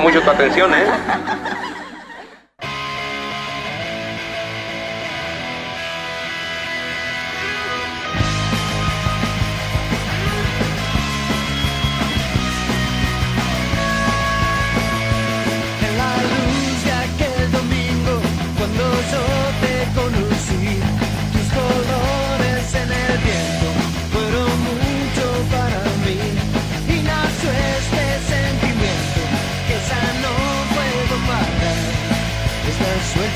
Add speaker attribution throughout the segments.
Speaker 1: mucho tu atención, ¿eh?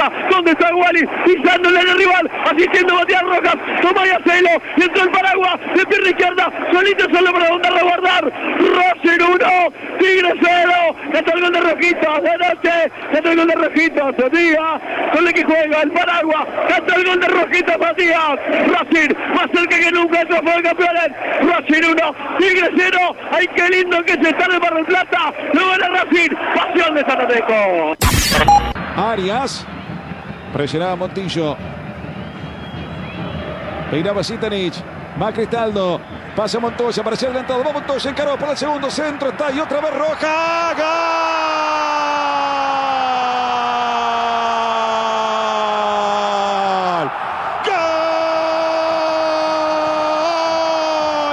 Speaker 2: Montoya. ¿Dónde está Wally? Pisándole al rival. Asistiendo Matías Rojas. Toma y Acelo. Y entró el paraguas de pierna izquierda. Solito solo para a guardar. Racing 1. Tigre 0. Está el gol de Rojito. De noche. Está el gol de Rojito. Matías. Con el que juega el paraguas. Canta el gol de Rojito Matías. Racing más cerca que nunca. Esto fue el campeones. Racing 1. Tigre 0. Ay, qué lindo que se está en el Barro Plata. Lo gana Racing. Pasión de Zanateco.
Speaker 3: Arias. Presionaba Montillo. Peinaba Sitanich. Va Cristaldo. Pasa Montoya ser adelantado. Va Montoya. Encaró para el segundo centro. Está y otra vez Roja. ¡Gol! ¡Gol!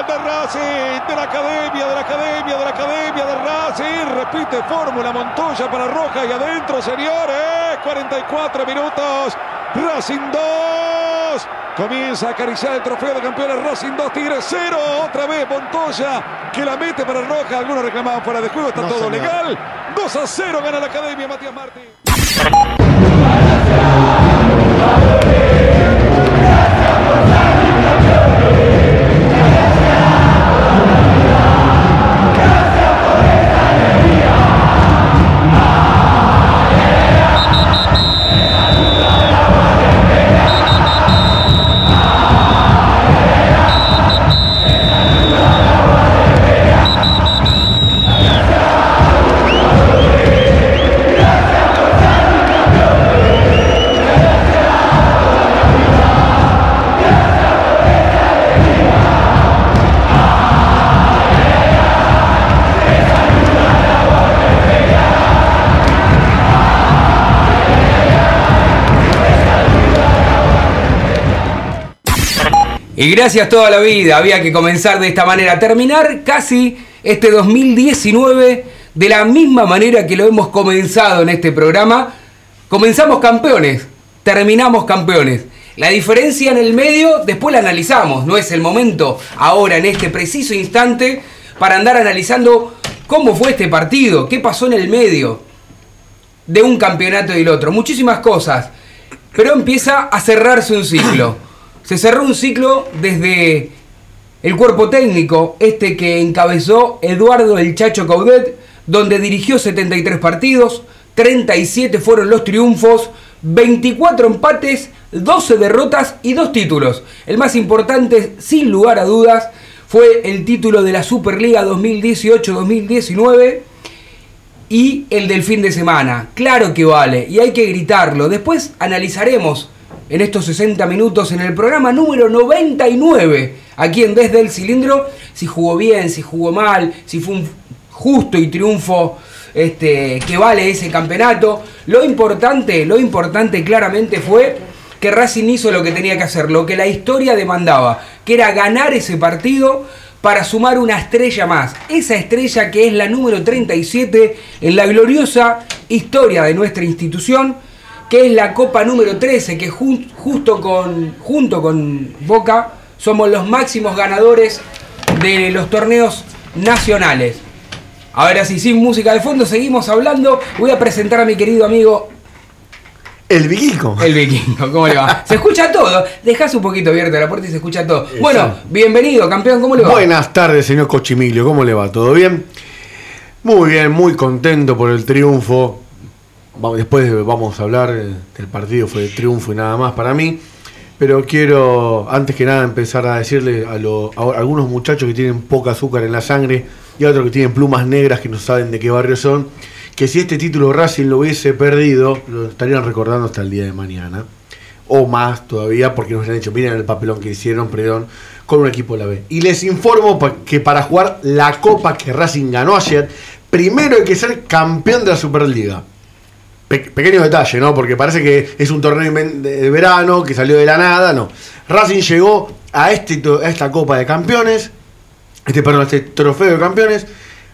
Speaker 3: De Racing. De la academia. De la academia. De la academia de Racing. Repite fórmula Montoya para Roja. Y adentro, señores. 44 minutos. Racing 2. Comienza a acariciar el trofeo de campeones Racing 2, Tigre 0. Otra vez Montoya que la mete para Roja. Algunos reclamaban fuera de juego. Está
Speaker 4: No,
Speaker 3: todo
Speaker 4: señor.
Speaker 3: legal. 2 a 0 gana la academia Matías Martín.
Speaker 5: Y gracias toda la vida, había que comenzar de esta manera, terminar casi este 2019 de la misma manera que lo hemos comenzado en este programa. Comenzamos campeones, terminamos campeones. La diferencia en el medio después la analizamos, no es el momento ahora en este preciso instante para andar analizando cómo fue este partido, qué pasó en el medio de un campeonato y el otro, muchísimas cosas. Pero empieza a cerrarse un ciclo. Se cerró un ciclo desde el cuerpo técnico, este que encabezó Eduardo El Chacho Caudet, donde dirigió 73 partidos, 37 fueron los triunfos, 24 empates, 12 derrotas y 2 títulos. El más importante, sin lugar a dudas, fue el título de la Superliga 2018-2019 y el del fin de semana. Claro que vale y hay que gritarlo. Después analizaremos en estos 60 minutos en el programa número 99 aquí en Desde el Cilindro si jugó bien, si jugó mal, si fue un justo y triunfo este, que vale ese campeonato. Lo importante, lo importante claramente fue que Racing hizo lo que tenía que hacer, lo que la historia demandaba, que era ganar ese partido para sumar una estrella más. Esa estrella que es la número 37 en la gloriosa historia de nuestra institución, que es la Copa número 13, que justo con, junto con Boca somos los máximos ganadores de los torneos nacionales. Ahora sí, sin música de fondo, seguimos hablando. Voy a presentar a mi querido amigo
Speaker 6: el vikingo.
Speaker 5: El vikingo, ¿cómo le va? Se escucha todo. Dejas un poquito abierta la puerta y se escucha todo. Bueno, bienvenido, campeón, ¿cómo le va?
Speaker 6: Buenas tardes, señor Cochimilio, ¿cómo le va? ¿Todo bien? Muy bien, muy contento por el triunfo. Después vamos a hablar del partido, fue el triunfo y nada más para mí. Pero quiero, antes que nada, empezar a decirle a, algunos muchachos que tienen poca azúcar en la sangre y a otros que tienen plumas negras que no saben de qué barrio son que si este título Racing lo hubiese perdido, lo estarían recordando hasta el día de mañana. O más todavía, porque nos han dicho, miren el papelón que hicieron, perdón, con un equipo de la B. Y les informo que para jugar la copa que Racing ganó ayer, primero hay que ser campeón de la Superliga. Pequeño detalle, ¿no? Porque parece que es un torneo de verano que salió de la nada, no. Racing llegó a, este, esta copa de campeones, este, perdón, este trofeo de campeones,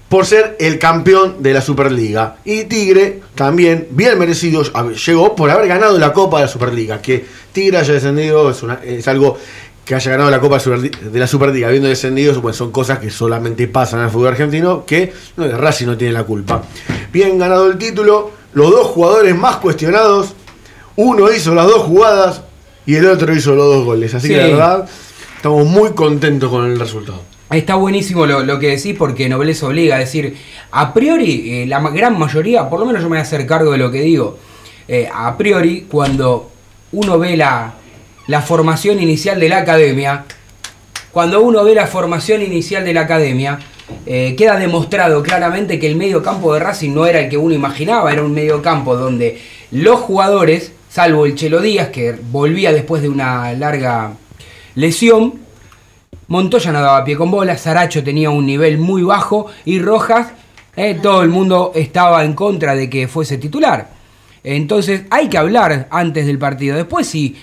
Speaker 6: por ser el campeón de la Superliga. Y Tigre también, bien merecido, llegó por haber ganado la Copa de la Superliga. Que Tigre haya descendido es, algo que haya ganado la Copa de la Superliga habiendo descendido, pues son cosas que solamente pasan el fútbol argentino, que Racing no tiene la culpa. Bien ganado el título, los dos jugadores más cuestionados, uno hizo las dos jugadas y el otro hizo los dos goles. Así que la verdad, estamos muy contentos con el resultado.
Speaker 5: Está buenísimo lo, que decís porque Nobleza obliga a decir, a priori, eh, la gran mayoría, por lo menos yo me voy a hacer cargo de lo que digo, eh, a priori, cuando uno ve la, la formación inicial de la academia, cuando uno ve la formación inicial de la academia, eh, queda demostrado claramente que el medio campo de Racing no era el que uno imaginaba, era un medio campo donde los jugadores, salvo el Chelo Díaz, que volvía después de una larga lesión, Montoya no daba pie con bola, Saracho tenía un nivel muy bajo y Rojas, eh, todo el mundo estaba en contra de que fuese titular. Entonces hay que hablar antes del partido. Después si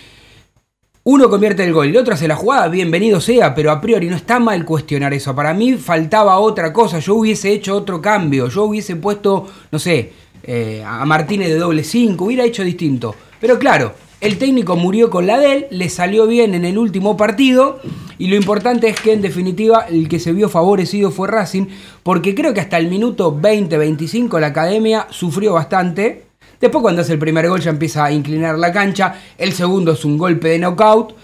Speaker 5: uno convierte el gol y el otro hace la jugada, bienvenido sea, pero a priori no está mal cuestionar eso. Para mí faltaba otra cosa, yo hubiese hecho otro cambio, yo hubiese puesto, no sé, eh, a Martínez de doble 5, hubiera hecho distinto. Pero claro, el técnico murió con la de él, le salió bien en el último partido y lo importante es que en definitiva el que se vio favorecido fue Racing, porque creo que hasta el minuto 20-25 la academia sufrió bastante. Después cuando hace el primer gol ya empieza a inclinar la cancha, el segundo es un golpe de knockout.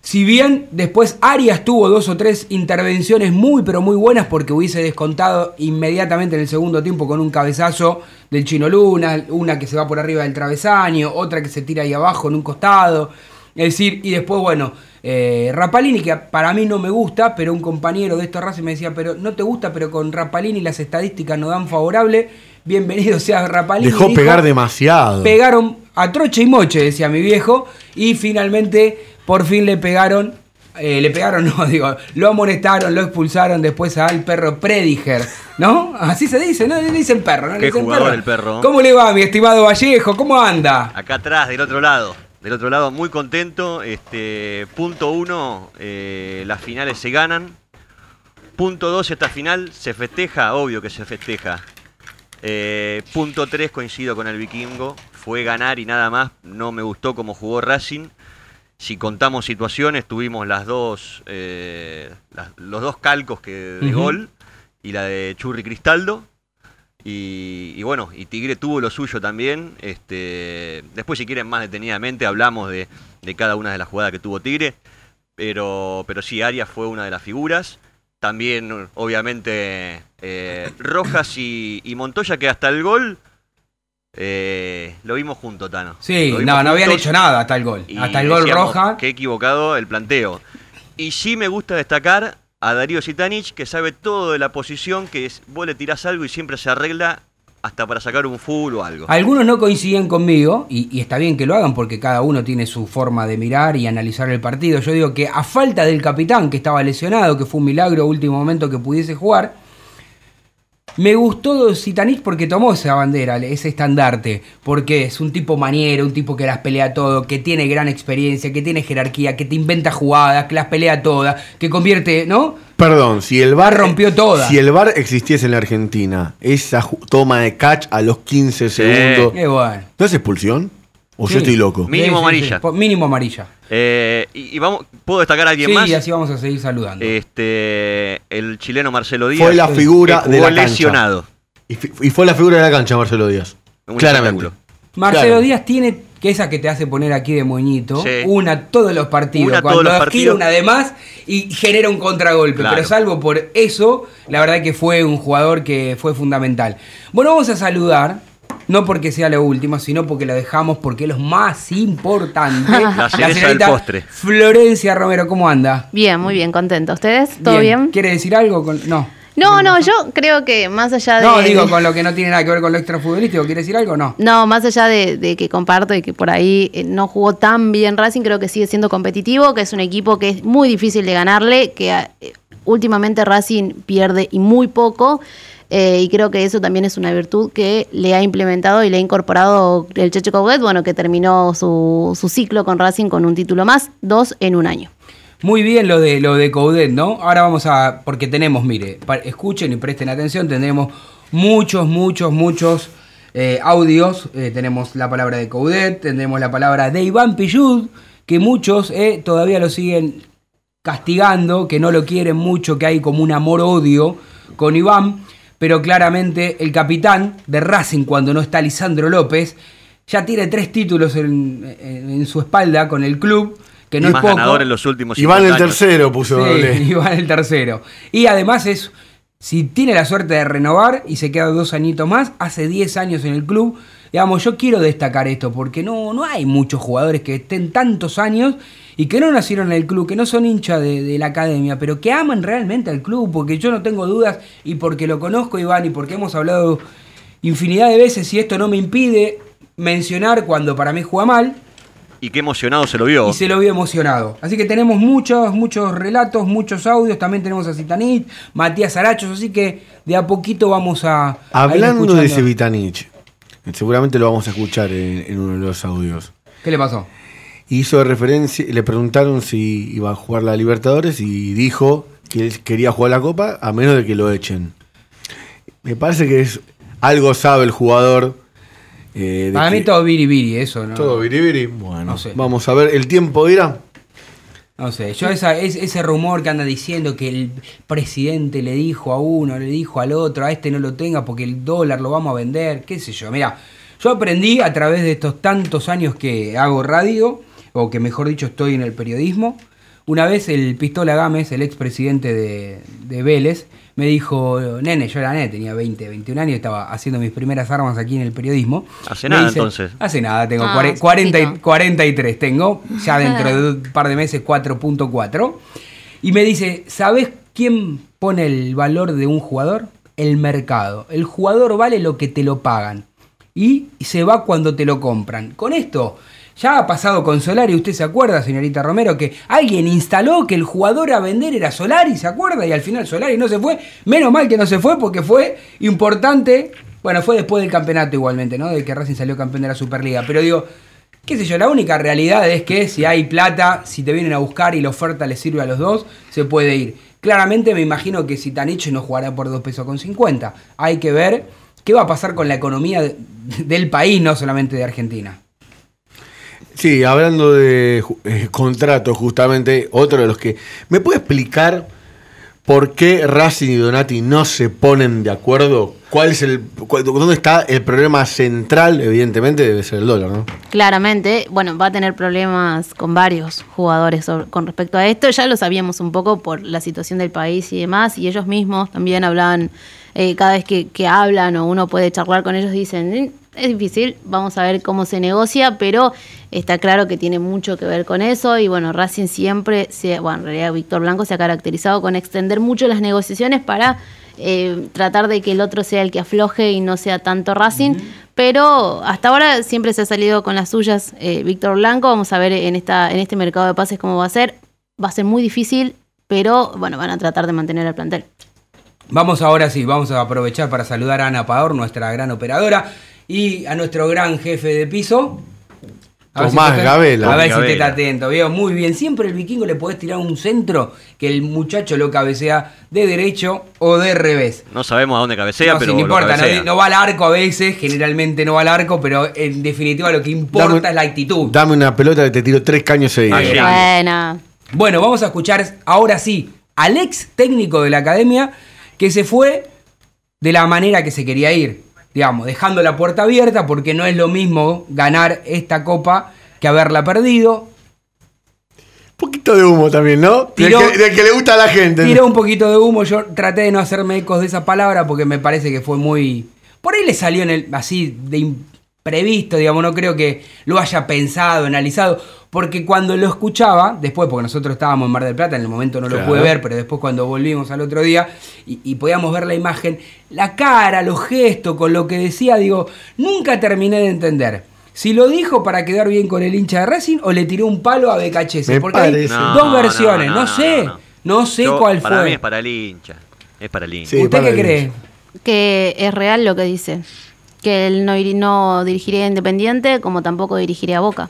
Speaker 5: Si bien después Arias tuvo dos o tres intervenciones muy pero muy buenas porque hubiese descontado inmediatamente en el segundo tiempo con un cabezazo del Chino Luna, una que se va por arriba del travesaño, otra que se tira ahí abajo en un costado. Es decir, y después, bueno, eh, Rapalini, que para mí no me gusta, pero un compañero de esta raza me decía, pero no te gusta, pero con Rapalini las estadísticas no dan favorable. Bienvenido sea Rapalini.
Speaker 6: Dejó pegar demasiado.
Speaker 5: Pegaron a troche y moche, decía mi viejo, y finalmente, por fin le pegaron eh, le pegaron, no, digo, lo amonestaron, lo expulsaron después al perro Prediger, ¿no? Así se dice, ¿no? Le dicen perro, ¿no?
Speaker 7: Le dicen
Speaker 5: perro.
Speaker 7: el perro.
Speaker 5: ¿Cómo le va, mi estimado Vallejo? ¿Cómo anda?
Speaker 7: Acá atrás, del otro lado. Del otro lado, muy contento. Este, punto uno, eh, las finales se ganan. Punto dos, esta final se festeja, obvio que se festeja. Eh, punto tres, coincido con el vikingo. Fue ganar y nada más. No me gustó cómo jugó Racing. Si contamos situaciones, tuvimos las dos, eh, los dos calcos que, de gol y la de Churri Cristaldo. Y, bueno, y Tigre tuvo lo suyo también. Este, después, si quieren más detenidamente, hablamos de, cada una de las jugadas que tuvo Tigre. Pero, pero sí, Arias fue una de las figuras. También, obviamente, eh, Rojas y, Montoya, que hasta el gol eh, lo vimos juntos, Tano.
Speaker 5: Sí, no, no habían hecho nada hasta el gol. Hasta el gol Roja.
Speaker 7: Qué equivocado el planteo. Y sí me gusta destacar a Darío Sitanich, que sabe todo de la posición, que es, vos le tirás algo y siempre se arregla hasta para sacar un full o algo.
Speaker 5: Algunos no coinciden conmigo, y, está bien que lo hagan porque cada uno tiene su forma de mirar y analizar el partido. Yo digo que a falta del capitán, que estaba lesionado, que fue un milagro último momento que pudiese jugar, Me gustó Zitanich porque tomó esa bandera, ese estandarte, porque es un tipo maniero, un tipo que las pelea todo, que tiene gran experiencia, que tiene jerarquía, que te inventa jugadas, que las pelea todas, que convierte, ¿no?
Speaker 6: Perdón, si el bar
Speaker 5: rompió todas.
Speaker 6: Si el bar existiese en la Argentina, esa toma de catch a los 15 segundos.
Speaker 5: Qué bueno.
Speaker 6: ¿No es expulsión? ¿O
Speaker 5: Sí.
Speaker 6: yo estoy loco?
Speaker 7: Mínimo amarilla.
Speaker 5: Po- Mínimo amarilla.
Speaker 7: Eh, y, y vamos, ¿puedo destacar a alguien
Speaker 5: Sí,
Speaker 7: más?
Speaker 5: y así vamos a seguir saludando.
Speaker 7: Este, el chileno Marcelo Díaz.
Speaker 6: Fue la figura
Speaker 7: que
Speaker 6: de
Speaker 7: jugó
Speaker 6: la cancha.
Speaker 7: lesionado.
Speaker 6: Y, fi- y fue la figura de la cancha, Marcelo Díaz.
Speaker 7: Un
Speaker 6: Claramente.
Speaker 7: espectáculo.
Speaker 5: Marcelo
Speaker 6: claro.
Speaker 5: Díaz tiene que esa que te hace poner aquí de moñito,
Speaker 7: Sí.
Speaker 5: una todos los partidos,
Speaker 7: Una
Speaker 5: cuando
Speaker 7: los
Speaker 5: gira
Speaker 7: partidos.
Speaker 5: una de más y genera un contragolpe,
Speaker 7: Claro.
Speaker 5: pero salvo por eso, la verdad que fue un jugador que fue fundamental. Bueno, vamos a saludar, no porque sea lo último, sino porque lo dejamos porque es lo más importante.
Speaker 7: La cereza del
Speaker 5: señorita
Speaker 7: postre.
Speaker 5: Florencia Romero, ¿cómo anda?
Speaker 8: Bien, muy bien, contento. ¿Ustedes? ¿Todo bien?
Speaker 5: ¿Quiere decir algo? Con- No.
Speaker 8: No, no, yo creo que más allá de.
Speaker 5: No, digo con lo que no tiene nada que ver con lo extrafutbolístico, ¿quiere decir algo? No.
Speaker 8: No, más allá de, de que comparto y que por ahí eh, no jugó tan bien Racing, creo que sigue siendo competitivo, que es un equipo que es muy difícil de ganarle, que eh, últimamente Racing pierde y muy poco. Eh, y creo que eso también es una virtud que le ha implementado y le ha incorporado el Checho Coudet, bueno, que terminó su, su ciclo con Racing con un título más, dos en un año.
Speaker 5: Muy bien lo de lo de Coudet, ¿no? Ahora vamos a. Porque tenemos, mire, escuchen y presten atención, tendremos muchos, muchos, muchos eh, audios. Eh, tenemos la palabra de Coudet, tendremos la palabra de Iván Pillud, que muchos todavía lo siguen castigando, que no lo quieren mucho, que hay como un amor-odio con Iván. Pero claramente el capitán de Racing, cuando no está Lisandro López, ya tiene tres títulos en, en- en su espalda con el club, que no
Speaker 7: Y
Speaker 5: es
Speaker 7: más
Speaker 5: poco.
Speaker 7: ganador en los últimos
Speaker 6: Iván
Speaker 7: 50
Speaker 6: el
Speaker 7: años.
Speaker 6: tercero puso
Speaker 5: Sí,
Speaker 6: doble.
Speaker 5: Iván el tercero. Y además es, si tiene la suerte de renovar y se queda dos añitos más, hace 10 años en el club. Digamos, yo quiero destacar esto porque no, no hay muchos jugadores que estén tantos años y que no nacieron en el club, que no son hinchas de, de la academia, pero que aman realmente al club, porque yo no tengo dudas y porque lo conozco, Iván, y porque hemos hablado infinidad de veces y esto no me impide mencionar cuando para mí juega mal,
Speaker 7: Y qué emocionado se lo vio.
Speaker 5: y se lo vio emocionado. Así que tenemos muchos, muchos relatos, muchos audios. También tenemos a Citanit, Matías Arachos. Así que de a poquito vamos a. a ir
Speaker 6: Hablando de ese Vitanich, seguramente lo vamos a escuchar en, en uno de los audios.
Speaker 5: ¿Qué le pasó?
Speaker 6: Hizo referencia, le preguntaron si iba a jugar la Libertadores y dijo que él quería jugar la Copa a menos de que lo echen. Me parece que es algo sabe el jugador. eh,
Speaker 5: Para mí todo biribiri, eso, ¿no?
Speaker 6: todo biribiri. Bueno,
Speaker 5: No sé.
Speaker 6: vamos a ver, el tiempo dirá.
Speaker 5: No sé, yo esa, es- ese rumor que anda diciendo que el presidente le dijo a uno, le dijo al otro, a este no lo tenga porque el dólar lo vamos a vender, qué sé yo. Mira, yo aprendí a través de estos tantos años que hago radio, o que mejor dicho estoy en el periodismo. Una vez el Pistola Gámez, el expresidente de, de Vélez, me dijo, nene, yo era nene, tenía 20, 21 años, estaba haciendo mis primeras armas aquí en el periodismo.
Speaker 7: Hace
Speaker 5: Me
Speaker 7: nada, entonces.
Speaker 5: Hace nada, tengo
Speaker 8: Ah,
Speaker 5: cuare-
Speaker 8: hace
Speaker 5: 40 y-
Speaker 8: poquito.
Speaker 5: 43 tengo, ya dentro de un par de meses 4.4. Y me dice, ¿sabes quién pone el valor de un jugador? El mercado. El jugador vale lo que te lo pagan. Y se va cuando te lo compran. Con esto, ya ha pasado con Solari, ¿usted se acuerda, señorita Romero? Que alguien instaló que el jugador a vender era Solari, ¿se acuerda? Y al final Solari no se fue. Menos mal que no se fue porque fue importante. Bueno, fue después del campeonato igualmente, ¿no? De que Racing salió campeón de la Superliga. Pero digo, qué sé yo, la única realidad es que si hay plata, si te vienen a buscar y la oferta les sirve a los dos, se puede ir. Claramente me imagino que si Tanich no jugará por 2 pesos con 50. Hay que ver qué va a pasar con la economía de- del país, no solamente de Argentina.
Speaker 6: Sí, hablando de eh, contratos, justamente, otro de los que. ¿Me puede explicar por qué Racing y Donati no se ponen de acuerdo? ¿Cuál es el. cuál- ¿Dónde está el problema central? Evidentemente debe ser el dólar, ¿no?
Speaker 8: Claramente, bueno, va a tener problemas con varios jugadores con respecto a esto. Ya lo sabíamos un poco por la situación del país y demás, y ellos mismos también hablan, eh, cada vez que, que hablan o uno puede charlar con ellos, dicen, "Eh, es difícil, vamos a ver cómo se negocia, pero está claro que tiene mucho que ver con eso, y bueno, Racing siempre, se, bueno, en realidad Víctor Blanco se ha caracterizado con extender mucho las negociaciones para eh, tratar de que el otro sea el que afloje y no sea tanto Racing. Pero hasta ahora siempre se ha salido con las suyas eh, Víctor Blanco. Vamos a ver en, esta, en este mercado de pases cómo va a ser. Va a ser muy difícil, pero bueno, van a tratar de mantener el plantel.
Speaker 5: Vamos ahora sí, vamos a aprovechar para saludar a Ana Pador, nuestra gran operadora, y a nuestro gran jefe de piso. A ver
Speaker 6: Tomás
Speaker 5: te-
Speaker 6: Gabela.
Speaker 5: A ver si te está atento. Veo muy bien. Siempre el vikingo le podés tirar un centro que el muchacho lo cabecea de derecho o de revés.
Speaker 7: No sabemos a dónde cabecea,
Speaker 5: no, sí,
Speaker 7: pero
Speaker 5: no
Speaker 7: lo
Speaker 5: importa, no,
Speaker 7: cabecea.
Speaker 5: no va al arco a veces, generalmente no va al arco, pero en definitiva lo que importa
Speaker 6: Dame-
Speaker 5: es la actitud.
Speaker 6: Dame una pelota que te tiro tres caños seguidos.
Speaker 7: Sí.
Speaker 8: Buena.
Speaker 5: Bueno, vamos a escuchar ahora sí al ex técnico de la academia que se fue de la manera que se quería ir. Digamos, dejando la puerta abierta porque no es lo mismo ganar esta copa que haberla perdido.
Speaker 6: Un poquito de humo también, ¿no? Del
Speaker 5: Tiró-
Speaker 6: que, del que le gusta a la gente.
Speaker 5: Tiró un poquito de humo, yo traté de no hacerme ecos de esa palabra porque me parece que fue muy... Por ahí le salió en el, así de imprevisto, digamos, no creo que lo haya pensado, analizado, porque cuando lo escuchaba, después, porque nosotros estábamos en Mar del Plata, en el momento no lo
Speaker 6: Claro.
Speaker 5: pude ver, pero después cuando volvimos al otro día y, y podíamos ver la imagen, la cara, los gestos, con lo que decía, digo, nunca terminé de entender. Si lo dijo para quedar bien con el hincha de Racing o le tiró un palo a Becachese.
Speaker 6: Me
Speaker 5: Porque hay dos versiones, no, sé. No, sé
Speaker 7: Yo-
Speaker 5: cuál
Speaker 7: Para
Speaker 5: fue.
Speaker 7: mí es para el hincha. Es para el hincha.
Speaker 6: Sí,
Speaker 5: ¿Usted
Speaker 6: para
Speaker 5: qué cree?
Speaker 8: Que es real lo que dice. Que él no, no dirigiría a Independiente como tampoco dirigiría a Boca.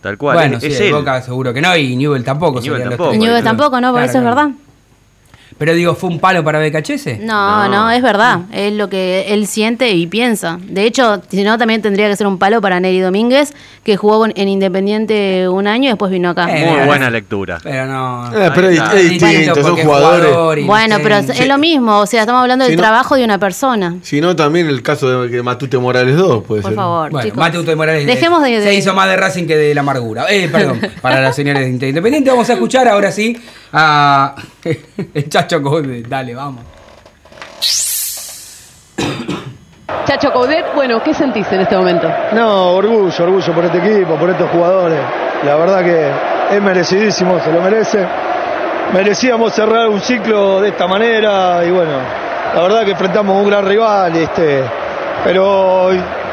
Speaker 7: Tal cual.
Speaker 5: bueno,
Speaker 7: es,
Speaker 5: sí,
Speaker 7: es.
Speaker 5: Boca seguro que no, y Newell tampoco.
Speaker 7: Y Newell tampoco.
Speaker 8: ¿no?
Speaker 5: Claro,
Speaker 8: eso es verdad.
Speaker 5: Pero digo, ¿fue un palo para Becachese?
Speaker 8: No,
Speaker 7: No.
Speaker 8: no, es verdad. Es lo que él siente y piensa. De hecho, si no, también tendría que ser un palo para Neri Domínguez, que jugó en Independiente un año y después vino acá.
Speaker 5: Eh,
Speaker 7: Muy
Speaker 5: mira,
Speaker 7: buena
Speaker 5: no.
Speaker 7: lectura.
Speaker 5: Pero no.
Speaker 6: Eh, pero es, distinto, son jugadores.
Speaker 5: jugador
Speaker 8: bueno,
Speaker 5: no
Speaker 8: pero es lo mismo. O sea, estamos hablando
Speaker 6: Si
Speaker 8: del
Speaker 6: no-
Speaker 8: trabajo de una persona.
Speaker 6: Si no, también el caso de que Matute Morales 2 puede
Speaker 8: Por
Speaker 6: ser.
Speaker 8: favor,
Speaker 5: Bueno,
Speaker 8: chicos.
Speaker 5: Mateo Morales
Speaker 8: Dejemos de,
Speaker 5: se hizo más de Racing que de la amargura. Eh, perdón, para las señores de Independiente. Vamos a escuchar ahora sí a el Chacho Code. Dale, vamos.
Speaker 9: Chacho Coudet, bueno, ¿qué sentís en este momento?
Speaker 10: No, orgullo, orgullo por este equipo, por estos jugadores. La verdad que es merecidísimo, se lo merece. Merecíamos cerrar un ciclo de esta manera y bueno, la verdad que enfrentamos a un gran rival, este, pero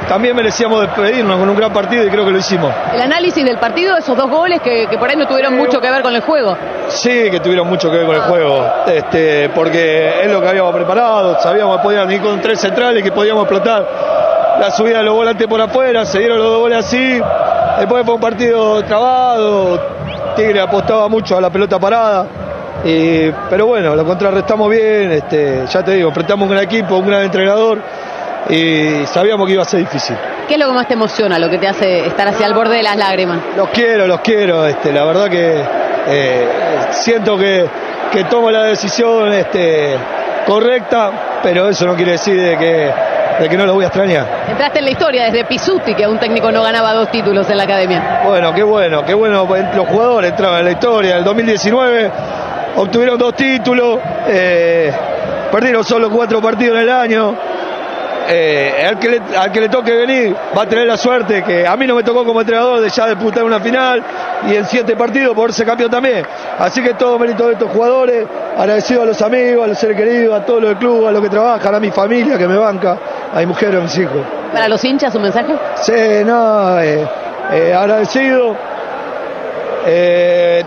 Speaker 10: también merecíamos despedirnos con un gran partido y creo que lo hicimos.
Speaker 9: El análisis del partido, esos dos goles que, que por ahí no tuvieron mucho que ver con el juego.
Speaker 10: Sí, que tuvieron mucho que ver con el juego, este, porque es lo que habíamos preparado, sabíamos que podían ir con tres centrales, que podíamos explotar la subida de los volantes por afuera, se dieron los dos goles así, después fue un partido trabado, Tigre apostaba mucho a la pelota parada, y- pero bueno, lo contrarrestamos bien, este, ya te digo, enfrentamos un gran equipo, un gran entrenador, y sabíamos que iba a ser difícil.
Speaker 9: ¿Qué es lo que más te emociona, lo que te hace estar hacia el borde de las lágrimas?
Speaker 10: Los quiero, los quiero. Este, la verdad que eh, siento que, que tomo la decisión este, correcta, pero eso no quiere decir de que, de que no los voy a extrañar.
Speaker 9: Entraste en la historia desde Pisuti, que un técnico no ganaba dos títulos en la academia.
Speaker 10: Bueno, qué bueno, qué bueno. Los jugadores entraban en la historia. En el 2019 obtuvieron dos títulos, eh, perdieron solo cuatro partidos en el año. Eh, al, que le, al que le toque venir va a tener la suerte que a mí no me tocó como entrenador de ya disputar una final y en siete partidos poderse campeón también. Así que todo mérito de estos jugadores, agradecido a los amigos, a los seres queridos, a todos los del club, a los que trabajan, a mi familia que me banca, a mi mujer, a mis hijos.
Speaker 9: Para los hinchas, un mensaje.
Speaker 10: Sí, no, eh, eh, agradecido.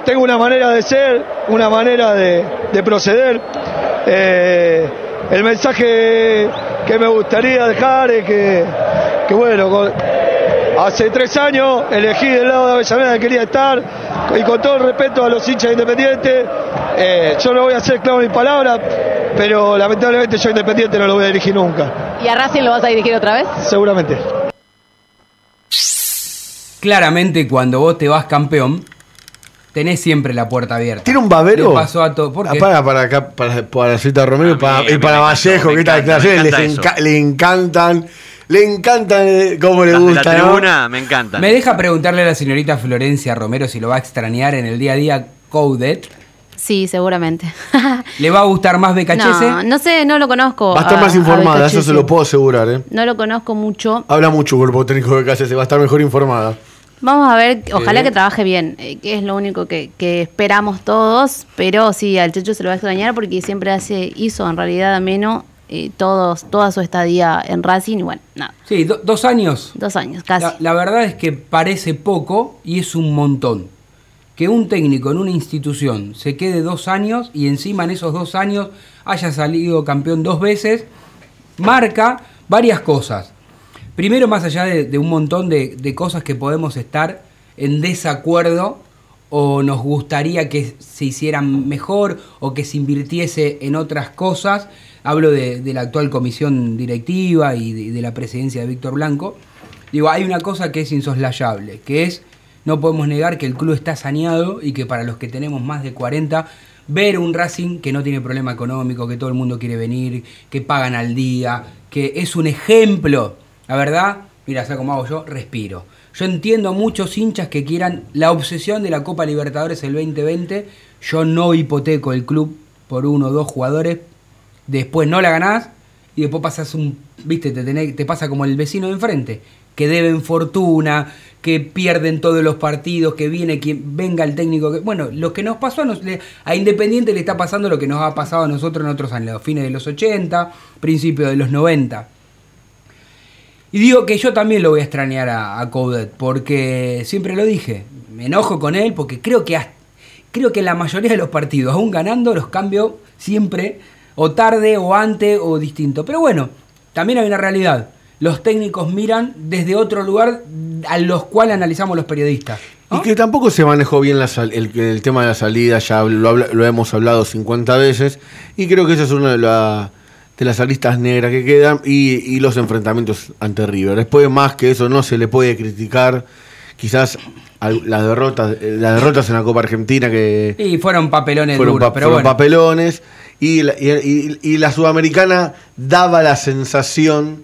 Speaker 10: Tengo una manera de ser, una manera de, de proceder. El mensaje que me gustaría dejar es que, que bueno, con- hace tres años elegí del lado de Avellaneda que quería estar y con todo el respeto a los hinchas independientes, eh, yo no voy a ser esclavo de mi palabra, pero lamentablemente yo independiente no lo voy a dirigir nunca,
Speaker 9: ¿Y a Racing lo vas a dirigir otra vez?
Speaker 10: seguramente.
Speaker 5: Claramente, cuando vos te vas campeón, tenés siempre la puerta abierta.
Speaker 6: ¿Tiene un babero?
Speaker 5: Le pasó a todo. ¿Por
Speaker 6: Ah,
Speaker 5: qué?
Speaker 6: para, para acá, para, para Zeta Romero y
Speaker 7: mí-
Speaker 6: para, y para
Speaker 7: encanta,
Speaker 6: Vallejo, que
Speaker 7: encanta,
Speaker 6: les
Speaker 7: encanta
Speaker 6: enca-
Speaker 7: eso.
Speaker 6: le encantan, le encantan eh, cómo le
Speaker 7: la
Speaker 6: gusta, ¿no?
Speaker 7: tribuna me encantan.
Speaker 5: ¿Me deja preguntarle a la señorita Florencia Romero si lo va a extrañar en el día a día Coudet?
Speaker 8: Sí, seguramente.
Speaker 5: ¿Le va a gustar más Becachese?
Speaker 8: no, no sé, no lo conozco.
Speaker 6: Va a estar
Speaker 8: a-
Speaker 6: más informada, eso
Speaker 8: Becachese.
Speaker 6: se lo puedo asegurar, ¿eh?
Speaker 8: No lo conozco mucho.
Speaker 6: Habla mucho cuerpo técnico de se va a estar mejor informada.
Speaker 8: Vamos a ver, ojalá que trabaje bien, eh, que es lo único que, que esperamos todos, pero sí, al Checho se lo va a extrañar porque siempre hace, hizo en realidad ameno eh, todos, toda su estadía en Racing y bueno, nada,
Speaker 5: Sí, do- dos años.
Speaker 8: dos años casi.
Speaker 5: La, la verdad es que parece poco y es un montón. que un técnico en una institución se quede dos años y encima en esos dos años haya salido campeón dos veces, marca varias cosas. Primero, más allá de, un montón de, cosas que podemos estar en desacuerdo o nos gustaría que se hicieran mejor o que se invirtiese en otras cosas, hablo de, de la actual comisión directiva y de, de la presidencia de Víctor Blanco, digo, hay una cosa que es insoslayable, que es, no podemos negar que el club está saneado y que para los que tenemos más de 40, ver un Racing que no tiene problema económico, que todo el mundo quiere venir, que pagan al día, que es un ejemplo, la verdad, mira, ¿sabes cómo hago yo? Respiro. Yo entiendo a muchos hinchas que quieran la obsesión de la Copa Libertadores el 2020. Yo no hipoteco el club por uno o dos jugadores. Después no la ganás y después pasas un. Viste, te, tenés- te pasa como el vecino de enfrente. Que deben fortuna, que pierden todos los partidos, que viene quien venga el técnico. Que, bueno, lo que nos pasó a, nos- a Independiente le está pasando lo que nos ha pasado a nosotros en otros años, fines de los 80, principios de los 90. Y digo que yo también lo voy a extrañar a, a Coudet, porque siempre lo dije, me enojo con él porque creo que, hasta- creo que la mayoría de los partidos, aún ganando, los cambio siempre, o tarde, o antes, o distinto. Pero bueno, también hay una realidad. Los técnicos miran desde otro lugar a los cuales analizamos los periodistas.
Speaker 6: Y que tampoco se manejó bien la sal- el, el tema de la salida, ya lo, lo hemos hablado 50 veces, y creo que esa es una de, la- de las aristas negras que quedan, y, y los enfrentamientos ante River. Después, más que eso, no se le puede criticar quizás las derrotas, eh, las derrotas en la Copa Argentina que
Speaker 5: Y fueron papelones
Speaker 6: fueron,
Speaker 5: duros,
Speaker 6: pa-
Speaker 5: pero
Speaker 6: fueron
Speaker 5: bueno.
Speaker 6: papelones, y la, y- y- y la Sudamericana daba la sensación...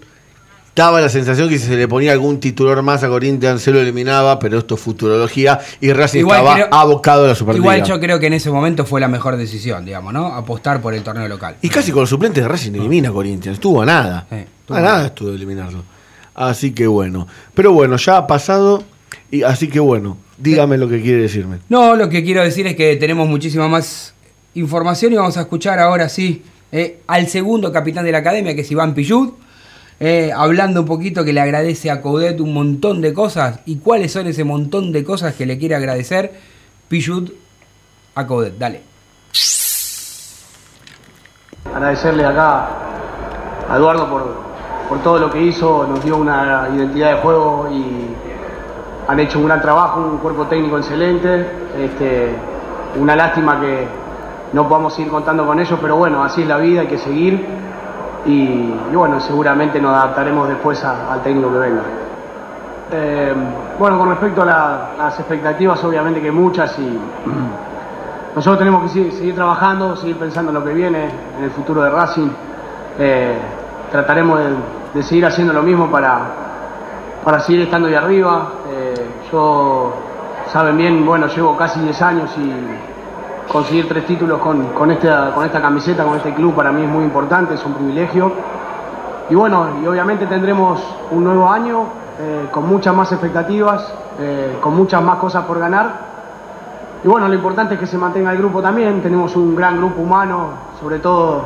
Speaker 6: Daba la sensación que si se le ponía algún titular más a Corinthians se lo eliminaba, pero esto es futurología y Racing
Speaker 5: Igual
Speaker 6: estaba
Speaker 5: creo-
Speaker 6: abocado a la Superliga.
Speaker 5: Igual yo creo que en ese momento fue la mejor decisión, digamos, ¿no? Apostar por el torneo local.
Speaker 6: Y casi con los suplentes de Racing elimina a Corinthians. Estuvo a nada.
Speaker 5: Sí, estuvo
Speaker 6: a nada. estuvo de eliminarlo. Así que bueno. Pero bueno, ya ha pasado. Y así que bueno, dígame lo que quiere decirme.
Speaker 5: No, lo que quiero decir es que tenemos muchísima más información y vamos a escuchar ahora sí eh, al segundo capitán de la academia, que es Iván Pillud, eh, hablando un poquito que le agradece a Coudet un montón de cosas y cuáles son ese montón de cosas que le quiere agradecer Pillud a Coudet. Dale.
Speaker 11: agradecerle acá a Eduardo por, por todo lo que hizo, nos dio una identidad de juego y han hecho un gran trabajo, un cuerpo técnico excelente. Este, una lástima que no podamos seguir contando con ellos, pero bueno, así es la vida, hay que seguir y, bueno, seguramente nos adaptaremos después al técnico que venga. Eh, bueno, con respecto a la- las expectativas, obviamente que muchas y nosotros tenemos que seguir, trabajando, seguir pensando en lo que viene, en el futuro de Racing. Eh, trataremos de, de seguir haciendo lo mismo para, para seguir estando ahí arriba. Eh, yo, saben bien, bueno, llevo casi 10 años y conseguir tres títulos con, con, esta, con esta camiseta, con este club, para mí es muy importante, es un privilegio. Y bueno, y obviamente tendremos un nuevo año eh, con muchas más expectativas, eh, con muchas más cosas por ganar. Y bueno, lo importante es que se mantenga el grupo también. Tenemos un gran grupo humano, sobre todo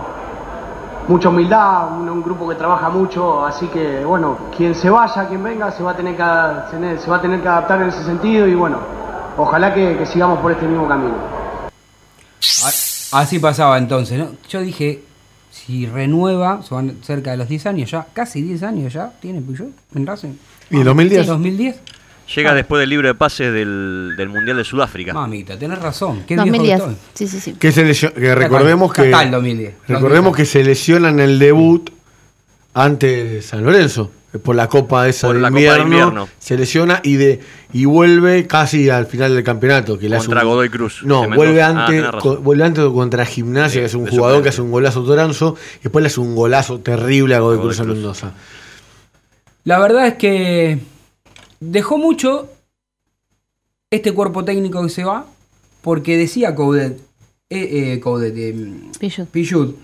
Speaker 11: mucha humildad, un, grupo que trabaja mucho. Así que bueno, quien se vaya, quien venga, se va a tener que, se va a tener que adaptar en ese sentido. Y bueno, ojalá que sigamos por este mismo camino.
Speaker 5: A- Así pasaba entonces, ¿no? Yo dije, si renueva, son cerca de los 10 años ya, casi 10 años ya, tiene Puyol en Racing.
Speaker 6: ¿Y 2010?
Speaker 5: 2010.
Speaker 7: Llega
Speaker 5: Ah.
Speaker 7: después del libro de pases del, del Mundial de Sudáfrica.
Speaker 5: Mamita, tenés razón. Qué viejo
Speaker 8: 2010.
Speaker 5: que estoy.
Speaker 8: Sí, sí, sí.
Speaker 6: Que, se lesio- que recordemos que.
Speaker 5: Está el 2010.
Speaker 6: Recordemos que se lesiona en el debut ante San Lorenzo. Eh, Por la Copa esa
Speaker 7: Por
Speaker 6: de
Speaker 7: la Copa de
Speaker 6: invierno. Se lesiona y de y vuelve casi al final del campeonato. Que le hace
Speaker 7: Contra
Speaker 6: un-
Speaker 7: Godoy Cruz,
Speaker 6: No, vuelve.
Speaker 7: Ah,
Speaker 6: antes, vuelve antes contra Gimnasia,
Speaker 7: Sí,
Speaker 6: que es un jugador que hace un golazo Toranzo. Y después le hace un golazo terrible a Godoy,
Speaker 7: Godoy
Speaker 6: Cruz en
Speaker 7: Cruz.
Speaker 6: Mendoza.
Speaker 5: La verdad es que dejó mucho este cuerpo técnico que se va, porque decía Coudet, eh, eh, Coudet, eh.
Speaker 8: Pillud,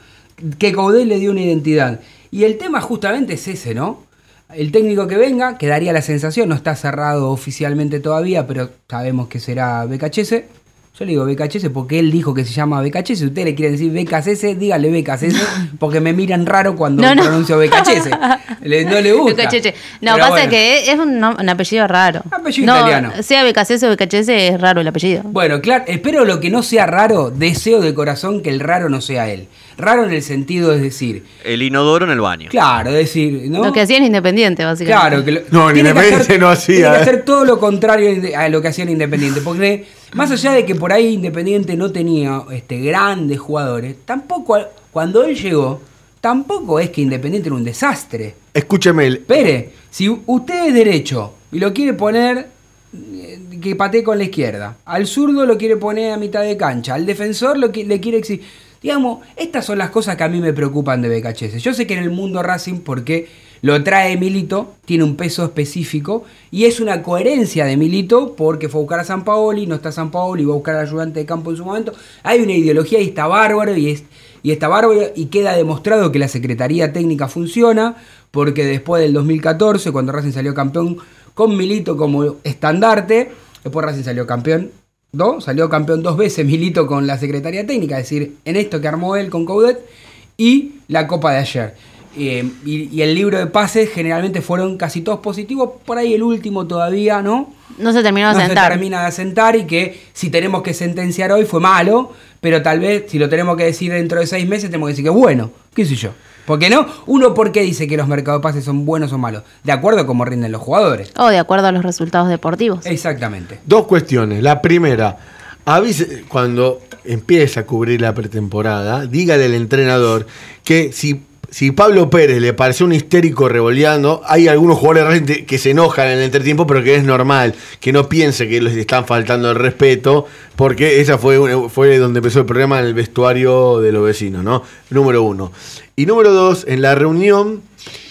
Speaker 5: que Coudet le dio una identidad. Y el tema justamente es ese, ¿no? El técnico que venga, que daría la sensación, no está cerrado oficialmente todavía, pero sabemos que será BKHS, Yo le digo BKHS porque él dijo que se llama BKHS. Si ustedes le quieren decir BKHS, dígale BKHS porque me miran raro cuando
Speaker 8: No, no.
Speaker 5: pronuncio BKHS. Le- no le gusta.
Speaker 8: BKHS. No,
Speaker 5: Pero
Speaker 8: pasa
Speaker 5: bueno.
Speaker 8: que es un, apellido raro.
Speaker 5: Apellido
Speaker 8: no,
Speaker 5: italiano.
Speaker 8: Sea BKCS o BKHS es raro el apellido.
Speaker 5: Bueno, claro, espero lo que no sea raro, deseo de corazón que el raro no sea él. Raro en el sentido es decir,
Speaker 7: El inodoro en el baño.
Speaker 5: claro, es decir, ¿no?
Speaker 8: Lo que hacía en Independiente, básicamente.
Speaker 5: Claro, que lo-
Speaker 6: No, en
Speaker 5: tiene que
Speaker 6: Independiente
Speaker 5: hacer-
Speaker 6: no hacía,
Speaker 5: Tiene que
Speaker 6: eh.
Speaker 5: hacer todo lo contrario a lo que hacía en Independiente. Porque más allá de que por ahí Independiente no tenía este, grandes jugadores, tampoco cuando él llegó, tampoco es que Independiente era un desastre.
Speaker 6: Escúcheme, el-
Speaker 5: Espere, si usted es derecho y lo quiere poner eh, que patee con la izquierda, al zurdo lo quiere poner a mitad de cancha, al defensor lo que, le quiere exigir. Digamos, estas son las cosas que a mí me preocupan de BKHS. Yo sé que en el mundo Racing, porque lo trae Milito, tiene un peso específico y es una coherencia de Milito porque fue a buscar a San Paoli, no está San Paoli, va a buscar ayudante de campo en su momento. Hay una ideología y está bárbaro y y está bárbaro y queda demostrado que la Secretaría Técnica funciona porque después del 2014, cuando Racing salió campeón con Milito como estandarte, después Racing salió campeón, ¿no? Salió campeón dos veces Milito con la Secretaría Técnica, es decir, en esto que armó él con Coudet y la Copa de ayer. Eh, y, y el libro de pases generalmente fueron casi todos positivos, por ahí el último todavía, ¿no?
Speaker 8: No se terminó de
Speaker 5: no se
Speaker 8: sentar.
Speaker 5: termina de asentar y que si tenemos que sentenciar hoy fue malo, pero tal vez si lo tenemos que decir dentro de seis meses tenemos que decir que bueno, qué sé yo. Porque no, uno por qué dice que los mercados de pases son buenos o malos, de acuerdo a cómo rinden los jugadores.
Speaker 8: O de acuerdo a los resultados deportivos.
Speaker 5: Exactamente.
Speaker 6: dos cuestiones. La primera, avise cuando empieza a cubrir la pretemporada, dígale al entrenador que si, si Pablo Pérez le pareció un histérico revoleando, hay algunos jugadores que se enojan en el entretiempo, pero que es normal, que no piense que les están faltando el respeto, porque esa fue, fue donde empezó el problema en el vestuario de los vecinos, ¿no? Número uno. Y número dos, en la reunión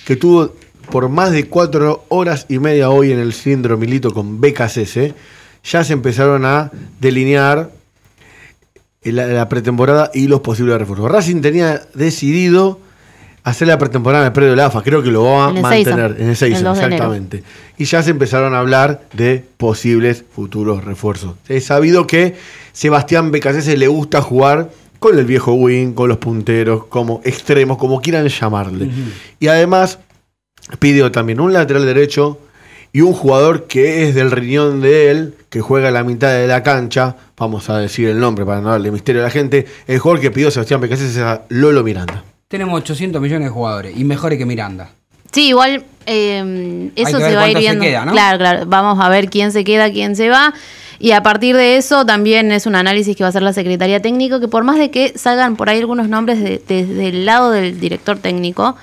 Speaker 6: que tuvo por más de cuatro horas y media hoy en el cilindro Milito con BKCS, ya se empezaron a delinear la, la pretemporada y los posibles refuerzos. Racing tenía decidido hacer la pretemporada en el predio de la AFA, creo que lo va a
Speaker 8: En
Speaker 6: mantener
Speaker 8: Seiza,
Speaker 6: en el 6
Speaker 8: el 2 de enero.
Speaker 6: exactamente. Y ya se empezaron a hablar de posibles futuros refuerzos. Es sabido que Sebastián BKCS le gusta jugar con el viejo wing, con los punteros, como extremos, como quieran llamarle. Y además pidió también un lateral derecho y un jugador que es del riñón de él, que juega a la mitad de la cancha, vamos a decir el nombre para no darle misterio a la gente, el jugador que pidió Sebastián BKCS es a Lolo Miranda.
Speaker 5: Tenemos 800 millones de jugadores y mejores que Miranda.
Speaker 8: Sí, igual eh, eso se va a ir viendo.
Speaker 5: queda, ¿no?
Speaker 8: Claro, claro. Vamos a ver quién se queda, quién se va. Y a partir de eso también es un análisis que va a hacer la Secretaría Técnico, que por más de que salgan por ahí algunos nombres de- desde el lado del director técnico,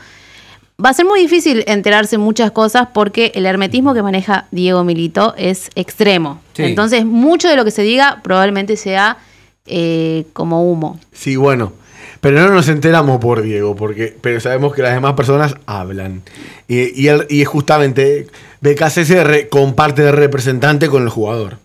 Speaker 8: va a ser muy difícil enterarse muchas cosas porque el hermetismo que maneja Diego Milito es extremo.
Speaker 5: Sí.
Speaker 8: Entonces, mucho de lo que se diga probablemente sea eh, como humo.
Speaker 6: Sí, bueno. Pero no nos enteramos por Diego, porque, pero sabemos que las demás personas hablan. Y, y, él- y justamente BKCS comparte de representante con el jugador.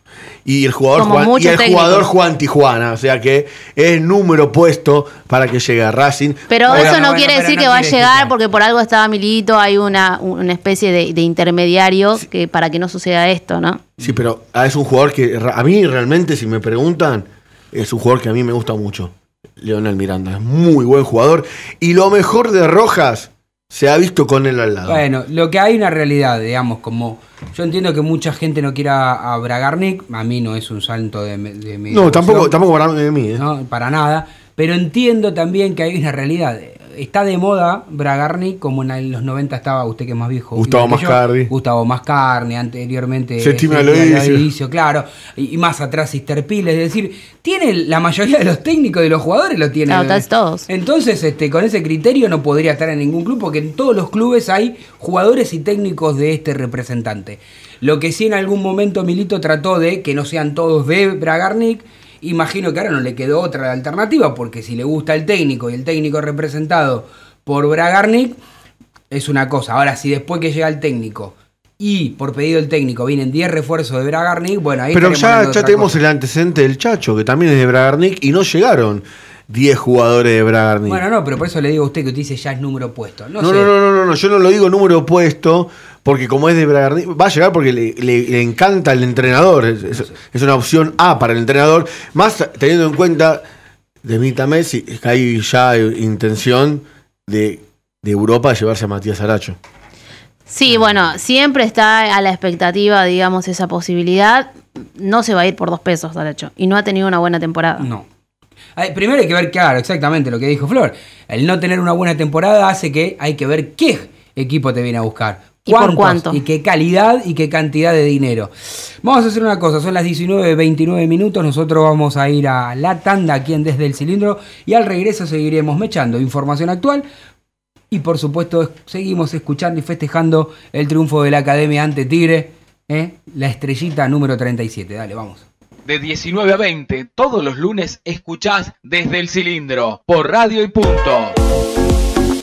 Speaker 6: Y el jugador, juega, y el jugador juega en Tijuana, o sea que es número puesto para que llegue a Racing.
Speaker 8: Pero eso no quiere decir
Speaker 5: no
Speaker 8: que va a llegar porque por algo estaba Milito, hay una, una especie de, de intermediario que para que no suceda esto, ¿no?
Speaker 6: Sí, pero es un jugador que a mí realmente, si me preguntan, es un jugador que a mí me gusta mucho. Leonel Miranda, es muy buen jugador. Y lo mejor de Rojas se ha visto con él al lado.
Speaker 5: Bueno, lo que hay una realidad, digamos, como yo entiendo que mucha gente no quiera a Bragarnik, a mí no es un salto de, de mi
Speaker 6: no, tampoco, tampoco para mí. ¿eh?
Speaker 5: no, para nada, pero entiendo también que hay una realidad. Está de moda Bragarnik, como en los 90 estaba usted que es más viejo.
Speaker 6: Gustavo
Speaker 5: que yo,
Speaker 6: Mascardi.
Speaker 5: Gustavo Mascarni, anteriormente.
Speaker 6: Septimio
Speaker 5: Septimio
Speaker 6: Aloisio.
Speaker 5: Claro. Y, y más atrás Sister Pil, es decir, tiene la mayoría de los técnicos y de los jugadores lo tienen.
Speaker 8: Claro, casi todos.
Speaker 5: Entonces, este, con ese criterio no podría estar en ningún club porque en todos los clubes hay jugadores y técnicos de este representante. Lo que sí en algún momento Milito trató de que no sean todos de Bragarnik, imagino que ahora no le quedó otra alternativa porque si le gusta el técnico y el técnico representado por Bragarnik, es una cosa. Ahora, si después que llega el técnico y por pedido del técnico vienen 10 refuerzos de Bragarnik, bueno, ahí
Speaker 6: Pero ya, ya tenemos
Speaker 5: cosa.
Speaker 6: el antecedente del Chacho, que también es de Bragarnik, y no llegaron 10 jugadores de Bragarnik.
Speaker 5: Bueno, no, pero por eso le digo a usted que usted dice ya es número puesto. No,
Speaker 6: no,
Speaker 5: sé.
Speaker 6: no, no, no, no, yo no lo digo número opuesto, porque como es de Bragardini, va a llegar porque le, le- le encanta el entrenador. Es, es- es una opción A para el entrenador, más teniendo en cuenta de Mita Messi, que hay ya eh, intención de, de Europa llevarse a Matías Aracho.
Speaker 8: Sí, bueno, siempre está a la expectativa, digamos, esa posibilidad. No se va a ir por dos pesos, Aracho. Y no ha tenido una buena temporada.
Speaker 5: No. Ay, Primero hay que ver, claro, exactamente lo que dijo Flor. El no tener una buena temporada hace que hay que ver qué equipo te viene a buscar.
Speaker 8: ¿Y por cuánto?
Speaker 5: Y qué calidad y qué cantidad de dinero. Vamos a hacer una cosa, son las 19.29 minutos, nosotros vamos a ir a la tanda aquí en Desde el Cilindro y al regreso seguiremos mechando información actual y por supuesto es- seguimos escuchando y festejando el triunfo de la Academia ante Tigre, ¿eh? la estrellita número 37. Dale, vamos.
Speaker 12: De 19 a 20, todos los lunes escuchás desde el cilindro, por radio y punto.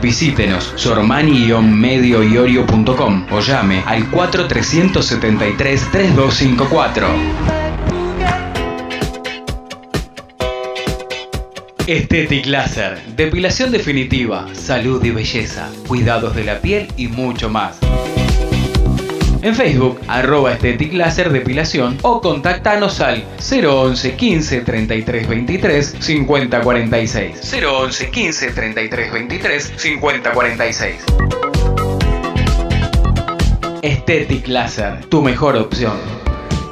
Speaker 12: Visítenos sormani-medioiorio.com o llame al 4373-3254. Estetic Laser, depilación definitiva, salud y belleza, cuidados de la piel y mucho más. En Facebook, arroba Laser Depilación o contactanos al 011 15 33 23 50 46. 011 15 33 23 50 46. Estetic Laser, tu mejor opción.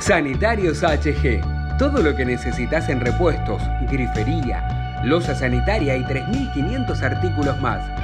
Speaker 5: Sanitarios HG. Todo lo que necesitas en repuestos, grifería, losa sanitaria y 3.500 artículos más.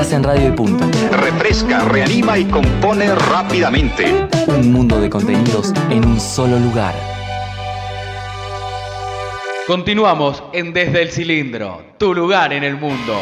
Speaker 13: Estás en Radio y Punto.
Speaker 14: Refresca, reanima y compone rápidamente.
Speaker 13: Un mundo de contenidos en un solo lugar.
Speaker 12: Continuamos en Desde el Cilindro, tu lugar en el mundo.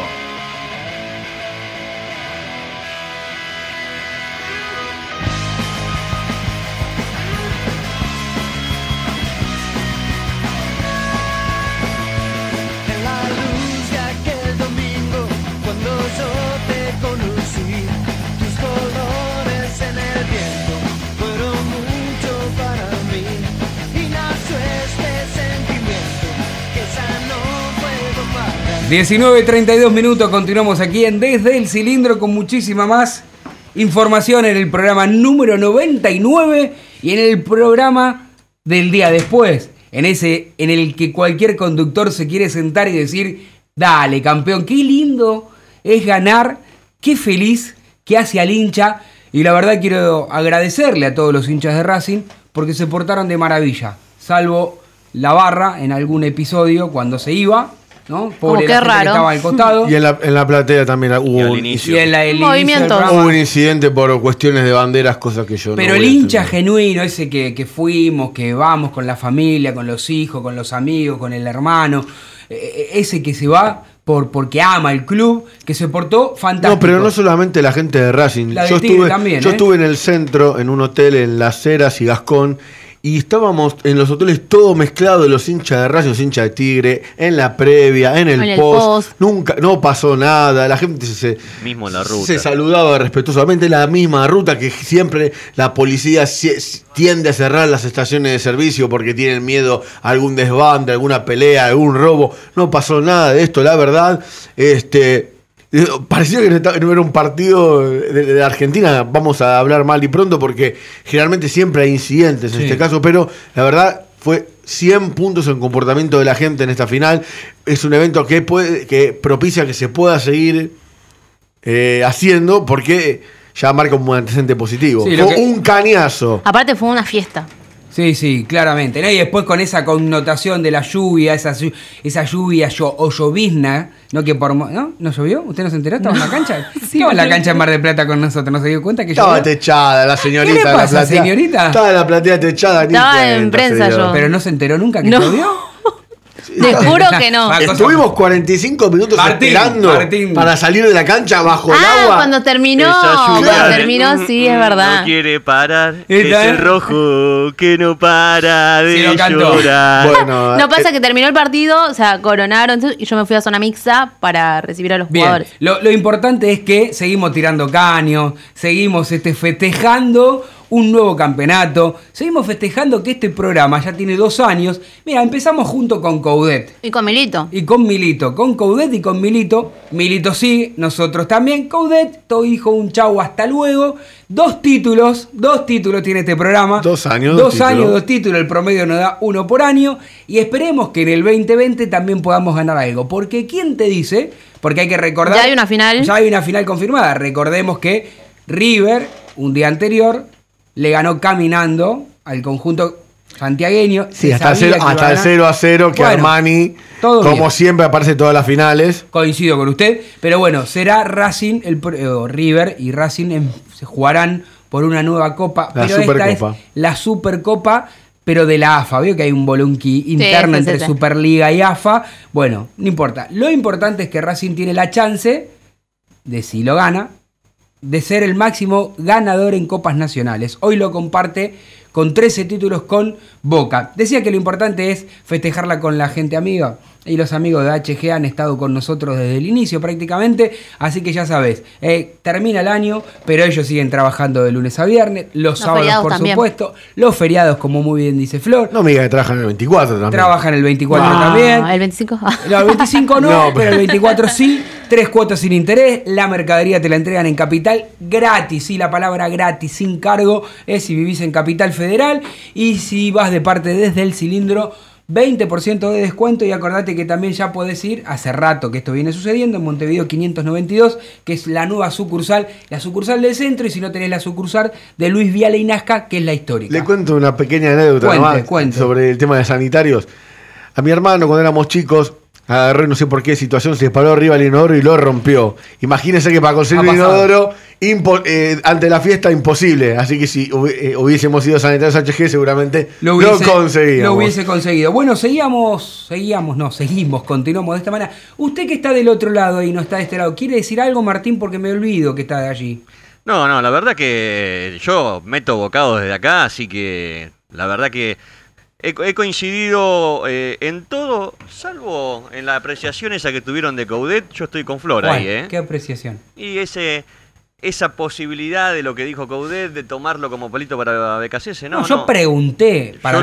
Speaker 5: 19.32 minutos, continuamos aquí en Desde el Cilindro con muchísima más información en el programa número 99 y en el programa del día después, en ese en el que cualquier conductor se quiere sentar y decir, dale campeón, qué lindo es ganar, qué feliz que hace al hincha y la verdad quiero agradecerle a todos los hinchas de Racing porque se portaron de maravilla, salvo la barra en algún episodio cuando se iba, ¿no? Pobre
Speaker 8: qué
Speaker 5: la gente que
Speaker 8: raro.
Speaker 5: estaba al costado.
Speaker 6: Y en la, en la platea también hubo un,
Speaker 7: inicio.
Speaker 5: Y en la- el inicio del
Speaker 6: hubo un incidente por cuestiones de banderas, cosas que yo no
Speaker 5: Pero
Speaker 6: voy
Speaker 5: el hincha genuino, ese que, que fuimos, que vamos con la familia, con los hijos, con los amigos, con el hermano, eh, ese que se va por porque ama el club, que se portó fantástico.
Speaker 6: No, pero no solamente la gente de Racing.
Speaker 5: La de
Speaker 6: yo estuve,
Speaker 5: también,
Speaker 6: yo
Speaker 5: ¿eh?
Speaker 6: estuve en el centro, en un hotel en Las Heras y Gascón, y estábamos en los hoteles todo mezclado, los hinchas de los hinchas de Tigre, en la previa, en el,
Speaker 8: En el
Speaker 6: post.
Speaker 8: post.
Speaker 6: Nunca, no pasó nada, la gente se,
Speaker 7: Mismo en la ruta.
Speaker 6: se saludaba respetuosamente, la misma ruta que siempre la policía tiende a cerrar las estaciones de servicio porque tienen miedo a algún desbande, alguna pelea, algún robo. No pasó nada de esto, la verdad. Este, parecía que no era un partido de, de Argentina. Vamos a hablar mal y pronto porque generalmente siempre hay incidentes en
Speaker 5: Sí.
Speaker 6: este caso, pero la verdad fue 100 puntos en comportamiento de la gente en esta final. Es un evento que, puede, que propicia que se pueda seguir eh, haciendo porque ya marca un antecedente positivo.
Speaker 5: Sí,
Speaker 6: Fue
Speaker 5: que-
Speaker 6: un cañazo.
Speaker 8: Aparte fue una fiesta.
Speaker 5: Sí, sí, claramente. ¿no? Y después con esa connotación de la lluvia, esa, esa lluvia llo- o llovizna, ¿no? Que por, mo- ¿no? ¿No llovió? ¿Usted no se enteró? ¿Estaba en la cancha? Estaba en la cancha en Mar del Plata con nosotros, ¿no se dio cuenta que
Speaker 6: Estaba
Speaker 5: llovió?
Speaker 6: techada la señorita.
Speaker 5: ¿Qué le
Speaker 6: la platea.
Speaker 5: señorita?
Speaker 6: Estaba en la platea techada.
Speaker 8: Estaba en prensa yo.
Speaker 5: Pero no se enteró nunca que
Speaker 8: No.
Speaker 5: llovió.
Speaker 8: Te juro que no.
Speaker 6: Estuvimos 45 minutos
Speaker 5: Martín,
Speaker 6: esperando
Speaker 5: Martín.
Speaker 6: para salir de la cancha bajo el
Speaker 8: Ah,
Speaker 6: agua.
Speaker 8: cuando terminó. Cuando
Speaker 7: de-
Speaker 8: terminó, sí, es verdad.
Speaker 7: No quiere parar. Es el rojo que no para
Speaker 5: Sí,
Speaker 7: de
Speaker 5: cantó.
Speaker 7: llorar.
Speaker 6: Bueno,
Speaker 8: No
Speaker 6: eh,
Speaker 8: pasa que terminó el partido, o sea, coronaron y yo me fui a zona mixta para recibir a los
Speaker 5: Bien,
Speaker 8: jugadores.
Speaker 5: lo, lo importante es que seguimos tirando caños, seguimos este, festejando un nuevo campeonato, seguimos festejando que este programa ya tiene dos años. Mira, empezamos junto con Coudet.
Speaker 8: Y con Milito.
Speaker 5: Y con Milito, con Coudet y con Milito. Milito sí, nosotros también. Coudet, todo hijo, un chau, hasta luego. Dos títulos, dos títulos tiene este programa.
Speaker 6: Dos años,
Speaker 5: Dos
Speaker 6: dos
Speaker 5: años, dos títulos. El promedio nos da uno por año. Y esperemos que en el 2020 también podamos ganar algo. Porque ¿quién te dice? Porque hay que recordar.
Speaker 8: Ya hay una final.
Speaker 5: Ya hay una final confirmada. Recordemos que River, un día anterior, le ganó caminando al conjunto santiagueño.
Speaker 6: Sí,
Speaker 5: Se
Speaker 6: hasta, el
Speaker 5: sabía
Speaker 6: cero-
Speaker 5: que iba
Speaker 6: hasta
Speaker 5: a
Speaker 6: el
Speaker 5: ganar.
Speaker 6: 0 a 0 que
Speaker 5: Bueno,
Speaker 6: Armani,
Speaker 5: todo
Speaker 6: como
Speaker 5: bien.
Speaker 6: siempre, aparece en todas las finales.
Speaker 5: Coincido con usted, pero bueno, será Racing, el, eh, o River y Racing em, se jugarán por una nueva copa.
Speaker 6: La
Speaker 5: pero esta
Speaker 6: Supercopa.
Speaker 5: es la Supercopa, pero de la AFA. Veo que hay un bolonqui interno
Speaker 8: sí, sí,
Speaker 5: entre
Speaker 8: sí.
Speaker 5: Superliga y AFA. Bueno, no importa. Lo importante es que Racing tiene la chance de, si lo gana, de ser el máximo ganador en copas nacionales. Hoy lo comparte con 13 títulos con Boca. Decía que lo importante es festejarla con la gente amiga. Y los amigos de HG han estado con nosotros desde el inicio prácticamente. Así que ya sabes, eh, termina el año, pero ellos siguen trabajando de lunes a viernes. Los,
Speaker 8: Los
Speaker 5: sábados,
Speaker 8: feriados
Speaker 5: por
Speaker 8: también.
Speaker 5: supuesto. Los feriados, como muy bien dice Flor.
Speaker 6: No me digas que trabajan en el 24 también.
Speaker 5: Trabajan el 24
Speaker 8: Ah,
Speaker 5: también.
Speaker 8: El 25.
Speaker 5: No, el 25 no,
Speaker 6: No,
Speaker 5: pero
Speaker 6: pero-
Speaker 5: el 24 sí. Tres cuotas sin interés. La mercadería te la entregan en capital gratis. Sí, la palabra gratis, sin cargo, es si vivís en capital federal. Y si vas de parte desde el cilindro, 20% de descuento. Y acordate que también ya podés ir, hace rato que esto viene sucediendo, en Montevideo 592, que es la nueva sucursal, la sucursal del centro. Y si no tenés la sucursal de Luis Viale y Nazca, que es la histórica.
Speaker 6: Le cuento una pequeña anécdota
Speaker 5: Cuente,
Speaker 6: nomás
Speaker 5: cuente.
Speaker 6: sobre el tema de sanitarios. A mi hermano, cuando éramos chicos, agarré no sé por qué situación, se disparó arriba el inodoro y lo rompió. Imagínense que para conseguir
Speaker 5: pasado.
Speaker 6: inodoro, impo- eh, ante la fiesta, imposible. Así que si eh, hubiésemos sido sanitarios HG, seguramente lo,
Speaker 5: hubiese,
Speaker 6: conseguíamos.
Speaker 5: Lo hubiese conseguido. Bueno, seguíamos, seguíamos, no, seguimos, continuamos de esta manera. Usted que está del otro lado y no está de este lado, ¿quiere decir algo, Martín? Porque me olvido que está de allí.
Speaker 7: No, no, la verdad que yo meto bocado desde acá, así que la verdad que he, he coincidido eh, en todo, salvo en la apreciación esa que tuvieron de Coudet, yo estoy con Flor ahí, ¿eh?
Speaker 5: Qué apreciación.
Speaker 7: Y ese esa posibilidad de lo que dijo Coudet de tomarlo como palito para BKCS,
Speaker 5: No,
Speaker 7: ¿no?
Speaker 5: yo
Speaker 7: no.
Speaker 5: pregunté, ¿para
Speaker 7: Yo-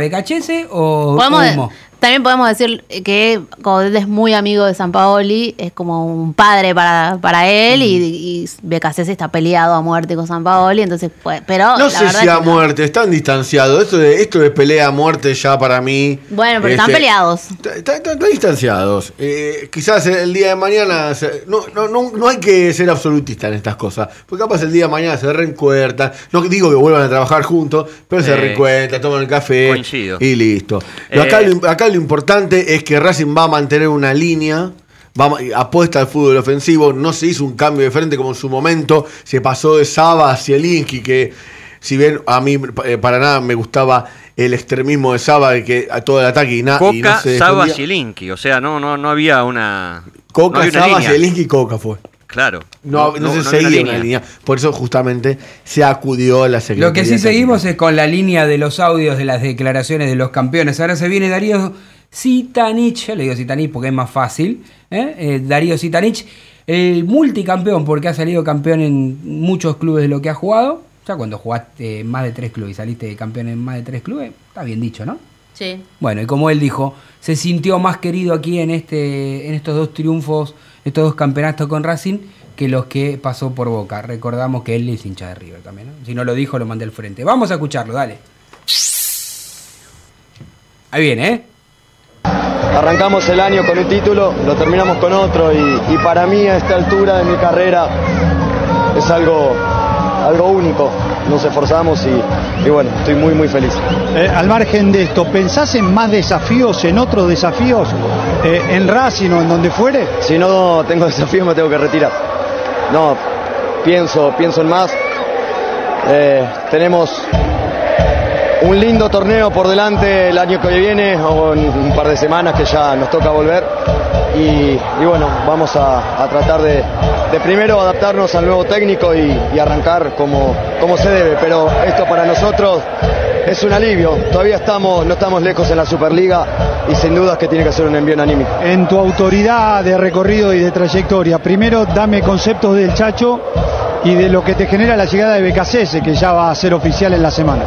Speaker 5: o
Speaker 8: Podemos-
Speaker 5: humo?
Speaker 8: También podemos decir que Coudet es muy amigo de San Paoli, es como un padre para, para él y, y BKC está peleado a muerte con San Paoli, entonces pues, pero
Speaker 6: No
Speaker 8: la
Speaker 6: sé si
Speaker 8: es
Speaker 6: a
Speaker 8: no.
Speaker 6: muerte, están distanciados. Esto de, esto de pelea a muerte ya para mí.
Speaker 8: Bueno, pero están
Speaker 6: este,
Speaker 8: peleados.
Speaker 6: Están, distanciados. Eh, quizás el día de mañana. se- no, no, no, no hay que ser absolutista en estas cosas. Porque capaz el día de mañana se reencuentran. No digo que vuelvan a trabajar juntos, pero se reencuentran, toman el café.
Speaker 7: coincido.
Speaker 6: Y listo. Acá,
Speaker 7: Eh,
Speaker 6: acá lo importante es que Racing va a mantener una línea. va a- apuesta al fútbol ofensivo. No se hizo un cambio de frente como en su momento. Se pasó de Saba a Zielinski, que si bien a mí eh, para nada me gustaba el extremismo de Saba, de que a todo el ataque y, na- y
Speaker 7: Coca,
Speaker 6: no se
Speaker 7: Saba. Zielinski, o sea, no, no, no había una... no
Speaker 6: Coca,
Speaker 7: había una
Speaker 6: Saba. Zielinski y Coca fue.
Speaker 7: Claro.
Speaker 6: No, no, se
Speaker 7: había
Speaker 6: seguía una línea. Por eso justamente se acudió a la Secretaría.
Speaker 5: Lo que sí seguimos es con la línea de los audios de las declaraciones de los campeones. Ahora se viene Darío Sitanich, le digo Sitanich porque es más fácil. ¿eh? Eh, Darío Sitanich, el multicampeón porque ha salido campeón en muchos clubes de lo que ha jugado. Ya cuando jugaste en más de tres clubes y saliste campeón en más de tres clubes, está bien dicho, ¿no?
Speaker 8: Sí.
Speaker 5: Bueno, y como él dijo, se sintió más querido aquí en, este, en estos dos triunfos, estos dos campeonatos con Racing, que los que pasó por Boca. Recordamos que él es hincha de River también. Si no lo dijo, lo mandé al frente. Vamos a escucharlo, dale. Ahí viene, ¿eh?
Speaker 15: Arrancamos el año con un título, lo terminamos con otro y para mí a esta altura de mi carrera es algo
Speaker 10: algo único. Nos esforzamos y, y bueno, estoy muy muy feliz.
Speaker 16: Eh, al margen de esto, ¿pensás en más desafíos, en otros desafíos, eh, en Racing o en donde fuere?
Speaker 10: Si no tengo desafíos me tengo que retirar. No, pienso, pienso en más. Eh, tenemos un lindo torneo por delante el año que viene o en un par de semanas que ya nos toca volver. Y, bueno, vamos a, tratar de, primero adaptarnos al nuevo técnico y, y arrancar como, como se debe. Pero esto para nosotros es un alivio. Todavía estamos, no estamos lejos en la Superliga y sin dudas que tiene que ser un envío anímico.
Speaker 16: En tu autoridad de recorrido y de trayectoria, primero dame conceptos del Chacho y de lo que te genera la llegada de Becasese, que ya va a ser oficial en la semana.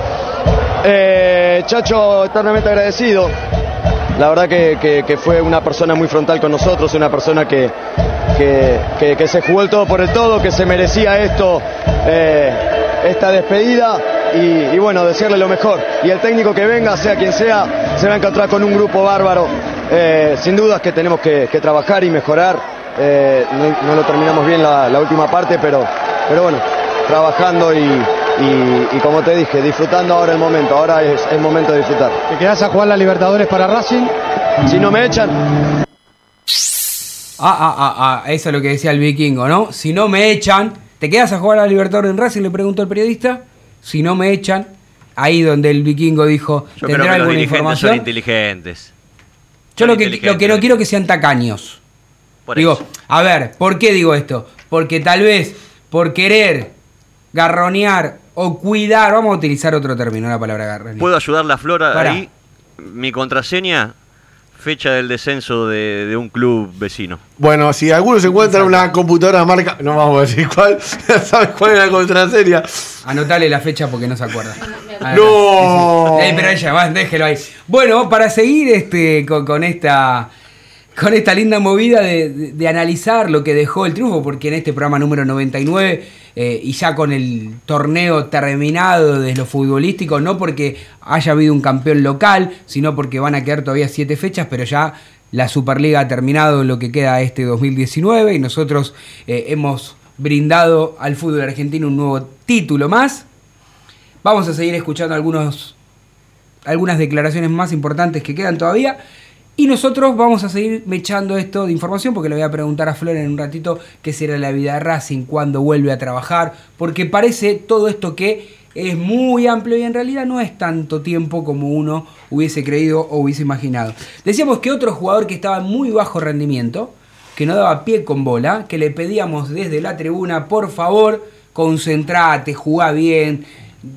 Speaker 10: Eh, Chacho, eternamente agradecido. La verdad que, fue una persona muy frontal con nosotros, una persona que, que- se jugó el todo por el todo, que se merecía esto, eh, esta despedida y, bueno, desearle lo mejor. Y el técnico que venga, sea quien sea, se va a encontrar con un grupo bárbaro. Eh, sin dudas que tenemos que, trabajar y mejorar. Eh, no, no lo terminamos bien la, la última parte, pero, pero bueno, trabajando y, y- y como te dije, disfrutando ahora el momento. Ahora es el momento de disfrutar.
Speaker 16: ¿Te quedás a jugar la Libertadores para Racing?
Speaker 10: Si no me echan.
Speaker 5: Ah, ah, ah, ah, eso es lo que decía el vikingo, ¿no? Si no me echan, ¿te quedas a jugar a la Libertadores en Racing? Le preguntó el periodista. Si no me echan, ahí donde el vikingo dijo,
Speaker 7: Yo creo
Speaker 5: ¿tendrá
Speaker 7: que los
Speaker 5: alguna
Speaker 7: son
Speaker 5: información?
Speaker 7: inteligentes.
Speaker 5: Yo
Speaker 7: son
Speaker 5: lo que, lo
Speaker 7: inteligentes.
Speaker 5: que no quiero que sean tacaños.
Speaker 7: Por
Speaker 5: digo,
Speaker 7: eso.
Speaker 5: a ver, ¿por qué digo esto? Porque tal vez por querer garronear o cuidar, vamos a utilizar otro término, la palabra garronear.
Speaker 7: ¿Puedo ayudarla a Flora
Speaker 5: Pará.
Speaker 7: ahí? Mi contraseña, fecha del descenso de, de un club vecino.
Speaker 6: Bueno, si alguno se encuentra una computadora marca, no vamos a decir cuál, ¿sabes cuál es la contraseña?
Speaker 5: Anotale la fecha porque no se acuerda. Ah,
Speaker 6: No.
Speaker 5: sí, sí. Eh, pero ella, déjelo ahí. Bueno, para seguir este, con, con esta con esta linda movida de, analizar lo que dejó el triunfo, porque en este programa número 99 eh, y ya con el torneo terminado de lo futbolístico, no porque haya habido un campeón local, sino porque van a quedar todavía siete fechas, pero ya la Superliga ha terminado lo que queda este 2019 y nosotros eh, hemos brindado al fútbol argentino un nuevo título más. Vamos a seguir escuchando algunos, algunas declaraciones más importantes que quedan todavía. Y nosotros vamos a seguir mechando esto de información porque le voy a preguntar a Flor en un ratito qué será la vida de Racing, cuándo vuelve a trabajar, porque parece todo esto que es muy amplio y en realidad no es tanto tiempo como uno hubiese creído o hubiese imaginado. Decíamos que otro jugador que estaba en muy bajo rendimiento, que no daba pie con bola, que le pedíamos desde la tribuna, por favor, concentrate, jugá bien,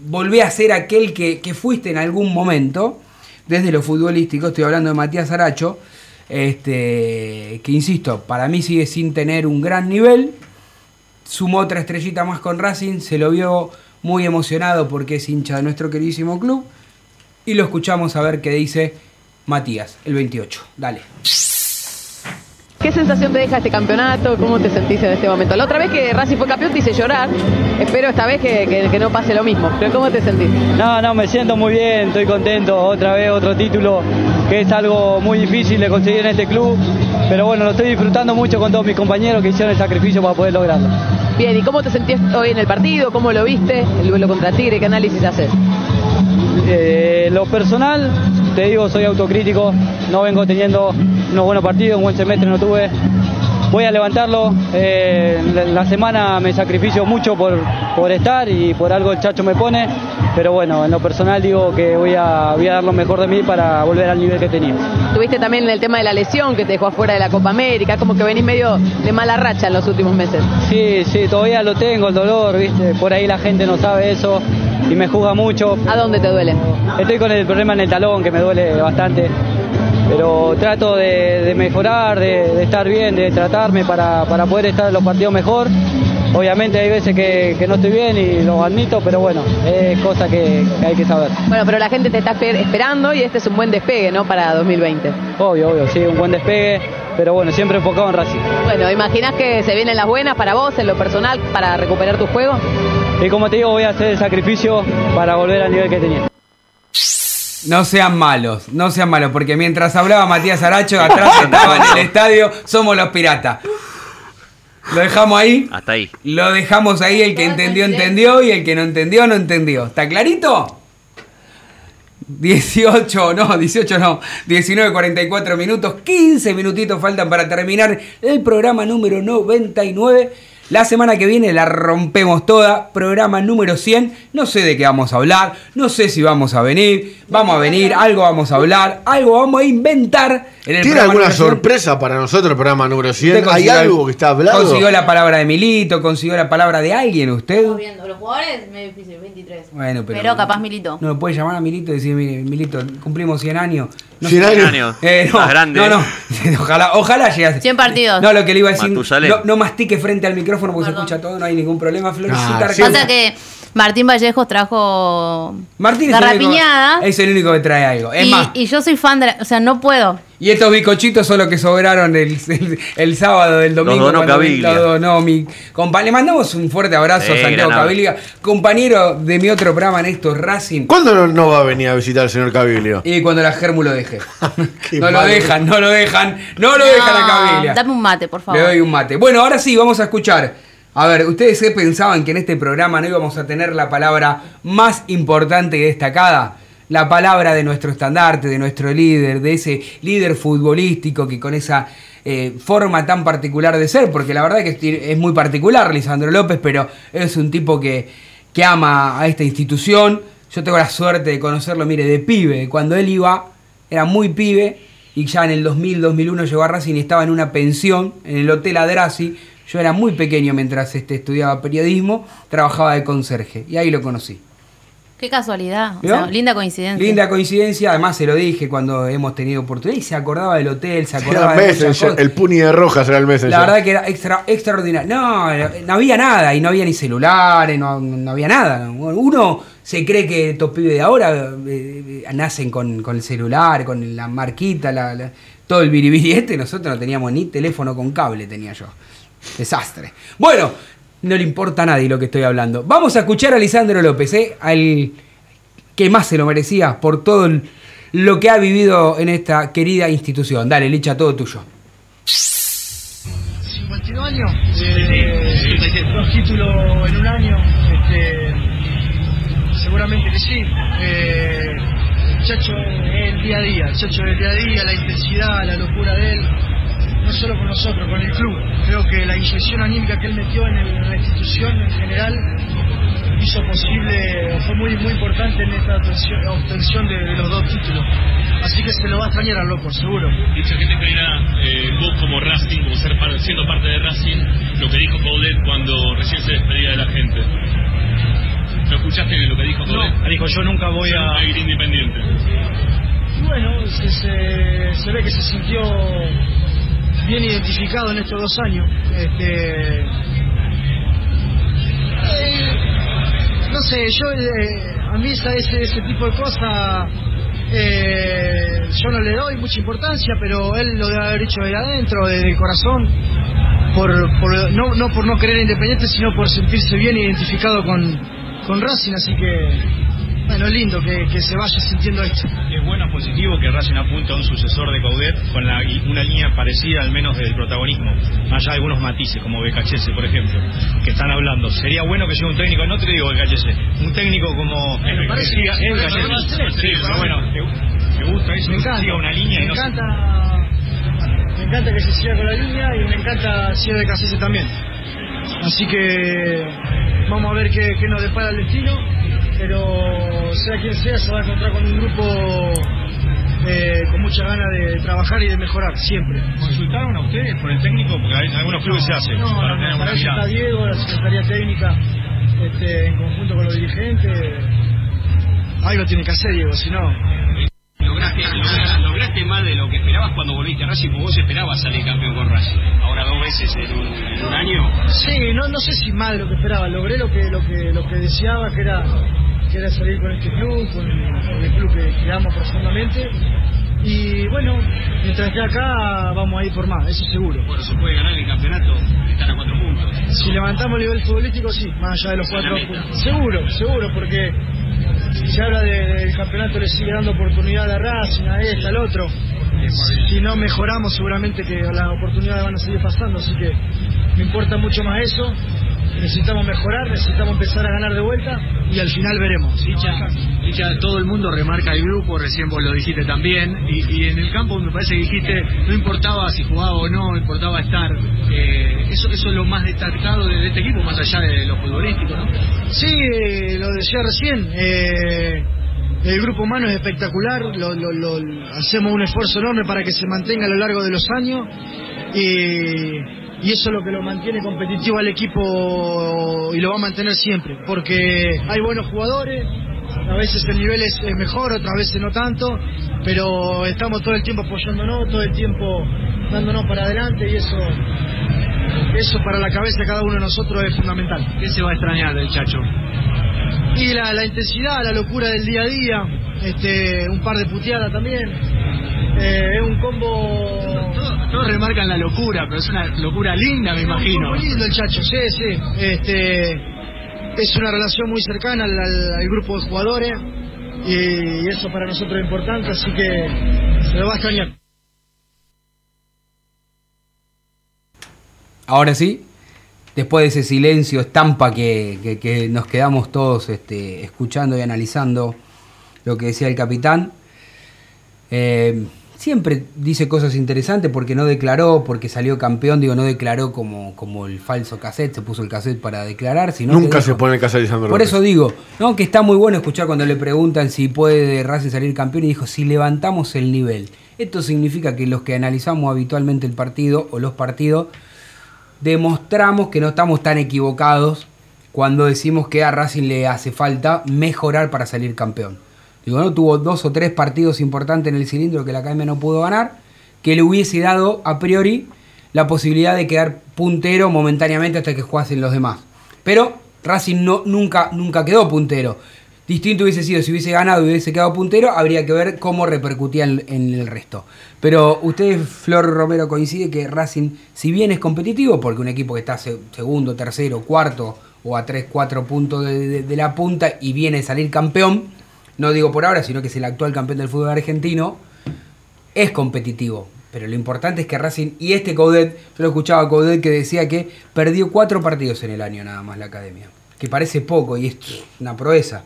Speaker 5: volvé a ser aquel que, que fuiste en algún momento, desde lo futbolístico, estoy hablando de Matías Aracho, este, que insisto, para mí sigue sin tener un gran nivel, sumó otra estrellita más con Racing, se lo vio muy emocionado porque es hincha de nuestro queridísimo club, y lo escuchamos a ver qué dice Matías, el 28. Dale.
Speaker 9: ¿Qué sensación te deja este campeonato? ¿Cómo te sentís en este momento? La otra vez que Racing fue campeón te hice llorar. Espero esta vez que, que- que no pase lo mismo. Pero ¿cómo te sentís?
Speaker 17: No, no, me siento muy bien, estoy contento. Otra vez otro título que es algo muy difícil de conseguir en este club. Pero bueno, lo estoy disfrutando mucho con todos mis compañeros que hicieron el sacrificio para poder lograrlo.
Speaker 9: Bien, ¿y cómo te sentís hoy en el partido? ¿Cómo lo viste? El duelo contra Tigre, ¿qué análisis haces?
Speaker 17: Eh, lo personal, te digo, soy autocrítico, no vengo teniendo unos buenos partidos, un buen semestre no tuve. Voy a levantarlo, eh, la, semana me sacrificio mucho por, por estar y por algo el chacho me pone, pero bueno, en lo personal digo que voy a, voy a dar lo mejor de mí para volver al nivel que tenía.
Speaker 9: Tuviste también el tema de la lesión que te dejó afuera de la Copa América, como que venís medio de mala racha en los últimos meses.
Speaker 17: Sí, sí, todavía lo tengo, el dolor, ¿viste? Por ahí la gente no sabe eso y me juzga mucho.
Speaker 9: ¿A dónde te duele?
Speaker 17: Estoy con el problema en el talón que me duele bastante, pero trato de, de mejorar, de, de estar bien, de tratarme para, para poder estar en los partidos mejor. Obviamente hay veces que, que no estoy bien y lo admito, pero bueno, es cosa que, que hay que saber.
Speaker 9: Bueno, pero la gente te está esper- esperando y este es un buen despegue, ¿no? Para 2020.
Speaker 17: Obvio, obvio, sí, un buen despegue, pero bueno, siempre enfocado en Racing.
Speaker 9: Bueno, ¿imaginas que se vienen las buenas para vos, en lo personal, para recuperar tu juego?
Speaker 17: Y como te digo, voy a hacer el sacrificio para volver al nivel que tenía.
Speaker 5: No sean malos, no sean malos, porque mientras hablaba Matías Aracho, atrás estaba en el estadio, somos los piratas. Lo dejamos ahí.
Speaker 7: Hasta ahí.
Speaker 5: Lo dejamos ahí, el que entendió, entendió, y el que no entendió, no entendió. ¿Está clarito? 18, no, 18 no, 19, 44 minutos, 15 minutitos faltan para terminar el programa número 99. La semana que viene la rompemos toda, programa número 100. No sé de qué vamos a hablar, no sé si vamos a venir, vamos a venir, algo vamos a hablar, algo vamos a inventar. En el
Speaker 6: ¿Tiene alguna
Speaker 5: número 100.
Speaker 6: sorpresa para nosotros el programa número 100?
Speaker 5: Usted
Speaker 6: ¿Hay algo que está hablado?
Speaker 5: Consiguió la palabra de Milito, consiguió la palabra de alguien usted.
Speaker 8: Estamos viendo. Los jugadores, me difícil, 23.
Speaker 5: Bueno, pero.
Speaker 8: Pero, capaz Milito.
Speaker 5: No me puede llamar a Milito y decir, mire, Milito, cumplimos 100 años. No
Speaker 6: 100
Speaker 5: sé-
Speaker 6: años.
Speaker 5: Eh, no,
Speaker 7: Más grande.
Speaker 5: no, no. Ojalá, ojalá llegue a
Speaker 8: 100 partidos.
Speaker 5: No, lo que le iba a decir. No, no mastique frente al micrófono porque se escucha todo, no hay ningún problema. Florcita
Speaker 6: Ah, sí.
Speaker 8: Pasa que Martín Vallejos trajo
Speaker 5: Martín es el, único,
Speaker 8: garrapiñada.
Speaker 5: es el único que trae algo. Es
Speaker 8: y,
Speaker 5: más,
Speaker 8: y yo soy fan de la, O sea, no puedo.
Speaker 5: y estos bicochitos son los que sobraron el, el, el sábado del domingo.
Speaker 7: donó
Speaker 5: cuando
Speaker 7: Caviglia.
Speaker 5: lo donó mi compa- Le mandamos un fuerte abrazo a
Speaker 7: Sí,
Speaker 5: Santiago
Speaker 7: gran
Speaker 5: Caviglia, compañero de mi otro programa en estos Racing.
Speaker 6: ¿Cuándo no, no va a venir a visitar el señor Cabilio?
Speaker 5: Y cuando la Germu lo deje. No lo dejan, no lo dejan, no lo dejan a Cabilia.
Speaker 8: Dame un mate, por favor.
Speaker 5: Le doy un mate. Bueno, ahora sí, vamos a escuchar. A ver, ¿ustedes qué pensaban que en este programa no íbamos a tener la palabra más importante y destacada? La palabra de nuestro estandarte, de nuestro líder, de ese líder futbolístico que con esa eh, forma tan particular de ser, porque la verdad que es- es muy particular Lisandro López, pero es un tipo que, que ama a esta institución. Yo tengo la suerte de conocerlo, mire, de pibe. Cuando él iba, era muy pibe y ya en el 2000, 2001 llegó a Racing y estaba en una pensión en el Hotel Adrasi. Yo era muy pequeño mientras este, estudiaba periodismo, trabajaba de conserje y ahí lo conocí.
Speaker 8: Qué casualidad. O
Speaker 5: ¿Vio?
Speaker 8: sea, linda coincidencia.
Speaker 5: Linda coincidencia, además se lo dije cuando hemos tenido oportunidad y se acordaba del hotel, se
Speaker 6: Era
Speaker 5: acordaba de muchas
Speaker 6: Messenger, el Puni de Rojas era el Messenger.
Speaker 5: La verdad que era extra, extraordinario. No, no había nada, y no había ni celulares, no, no había nada. Uno se cree que estos pibes de ahora eh, eh, nacen con, con el celular, con la marquita, la- la- todo el biribiri este. Nosotros no teníamos ni teléfono con cable, tenía yo. Desastre. Bueno, no le importa a nadie lo que estoy hablando. Vamos a escuchar a Lisandro López, ¿eh? al que más se lo merecía por todo lo que ha vivido en esta querida institución. Dale, Licha, todo tuyo.
Speaker 18: 52 años, eh, dos títulos en un año, este, seguramente que sí. Eh, Chacho es el día a día, el Chacho es el día a día, la intensidad, la locura de él, no solo con nosotros, con el club. Creo que la inyección anímica que él metió en, el- en la institución en general hizo posible, fue muy muy importante en esta obtención, obtención de, de los dos títulos. Así que se lo va a extrañar al loco, seguro.
Speaker 19: Dicha gente espera eh, vos como Racing, como ser siendo parte de Racing, lo que dijo Coudet cuando recién se despedía de la gente. ¿Lo escuchaste lo que dijo Coudet?
Speaker 18: No, dijo yo nunca voy a...
Speaker 19: a ir independiente.
Speaker 18: Bueno, se, se- se ve que se sintió bien identificado en estos dos años. Este, no sé, yo eh, a mí esa- ese, ese tipo de cosas eh, yo no le doy mucha importancia, pero él lo debe haber hecho de adentro, desde el corazón, por, por- no, no por no querer Independiente, sino por sentirse bien identificado con, con Racing, así que bueno, es lindo que, que se vaya sintiendo esto.
Speaker 20: Es bueno, positivo que Racing apunte a un sucesor de Caudet con la- una línea parecida al menos del protagonismo, más allá de algunos matices como Becachese, por ejemplo, que están hablando. Sería bueno que llegue un técnico, no te digo Becachese, un técnico como
Speaker 18: Me parece
Speaker 20: que siga,
Speaker 18: que
Speaker 20: es
Speaker 18: sí,
Speaker 20: Becachese.
Speaker 18: sí,
Speaker 20: Sí, pero bueno, te, te gusta eso,
Speaker 18: Me
Speaker 20: que
Speaker 18: encanta,
Speaker 20: siga una línea
Speaker 18: me
Speaker 20: y no se-
Speaker 18: encanta, me encanta que se siga con la línea y me encanta si es de Casese también. Así que vamos a ver qué, qué nos depara el destino, pero sea quien sea se va a encontrar con un grupo eh, con mucha ganas de trabajar y de mejorar, siempre.
Speaker 20: ¿Consultaron a ustedes por el técnico? Porque hay- en algunos clubes se hace,
Speaker 18: No,
Speaker 20: para
Speaker 18: no,
Speaker 20: tener
Speaker 18: para eso está Diego, la Secretaría Técnica, este, en conjunto con los dirigentes. Algo tiene que hacer Diego, si no...
Speaker 21: Lograste, logra- lograste más de lo que esperabas cuando volviste a Racing, vos esperabas salir campeón con Racing. Ahora dos veces en un, en un año.
Speaker 18: Sí, no, no sé si más de lo que esperaba, logré lo que, lo que, lo que deseaba, que era, que era salir con este club, con, con el club que, que amo profundamente. Y bueno, mientras esté acá vamos a ir por más, eso seguro.
Speaker 21: Bueno, se puede ganar el campeonato, están a cuatro puntos.
Speaker 18: Si levantamos el nivel futbolístico, sí, más allá de los cuatro puntos. Seguro, seguro, porque se habla de- del campeonato, le sigue dando oportunidad a Racing, a este, al otro. Si no mejoramos seguramente que las oportunidades van a seguir pasando, así que me importa mucho más eso. Necesitamos mejorar, necesitamos empezar a ganar de vuelta y al final veremos.
Speaker 21: Licha, Licha, todo el mundo remarca el grupo, recién vos lo dijiste también, y, y en el campo me parece que dijiste, no importaba si jugaba o no, importaba estar. Eh, eso, eso es lo más destacado de, de este equipo, más allá de lo futbolístico, ¿no?
Speaker 18: Sí, eh, lo decía recién. eh, el grupo humano es espectacular. lo- hacemos un esfuerzo enorme para que se mantenga a lo largo de los años. Y, y eso es lo que lo mantiene competitivo al equipo y lo va a mantener siempre. Porque hay buenos jugadores. A veces el nivel es, es mejor, otras veces no tanto. Pero estamos todo el tiempo apoyándonos, todo el tiempo dándonos para adelante. Y eso, eso para la cabeza de cada uno de nosotros es fundamental.
Speaker 21: ¿Qué se va a extrañar del Chacho?
Speaker 18: Y la, la intensidad, la locura del día a día, este, un par de puteadas también. Eh, es un combo.
Speaker 21: Todos remarcan la locura, pero es una locura linda, me imagino.
Speaker 18: Muy lindo el chacho, sí, sí. Este, es una relación muy cercana al, al- al grupo de jugadores y, eso para nosotros es importante, así que se lo va a extrañar.
Speaker 5: Ahora sí, después de ese silencio estampa que, que- que nos quedamos todos este, escuchando y analizando lo que decía el capitán, eh, siempre dice cosas interesantes porque no declaró, porque salió campeón, digo, no declaró como, como el falso cassette, se puso el cassette para declarar, sino
Speaker 6: Nunca se pone casa Lisandro
Speaker 5: por
Speaker 6: López.
Speaker 5: eso digo, ¿no? que está muy bueno escuchar cuando le preguntan si puede Racing salir campeón y dijo, si levantamos el nivel. Esto significa que los que analizamos habitualmente el partido o los partidos, demostramos que no estamos tan equivocados cuando decimos que a Racing le hace falta mejorar para salir campeón. Digo, no tuvo dos o tres partidos importantes en el cilindro que la Academia no pudo ganar, que le hubiese dado a priori la posibilidad de quedar puntero momentáneamente hasta que jugasen los demás. Pero Racing no, nunca, nunca quedó puntero. Distinto hubiese sido si hubiese ganado y hubiese quedado puntero, habría que ver cómo repercutía en, el resto. Pero usted, Flor Romero, coincide que Racing, si bien es competitivo, porque un equipo que está se- segundo, tercero, cuarto o a 3, 4 puntos de la punta y viene a salir campeón, no digo por ahora, sino que es el actual campeón del fútbol argentino, es competitivo. Pero lo importante es que Racing y este Coudet, yo lo escuchaba a Coudet que decía que perdió cuatro partidos en el año nada más la academia. Que parece poco y es una proeza.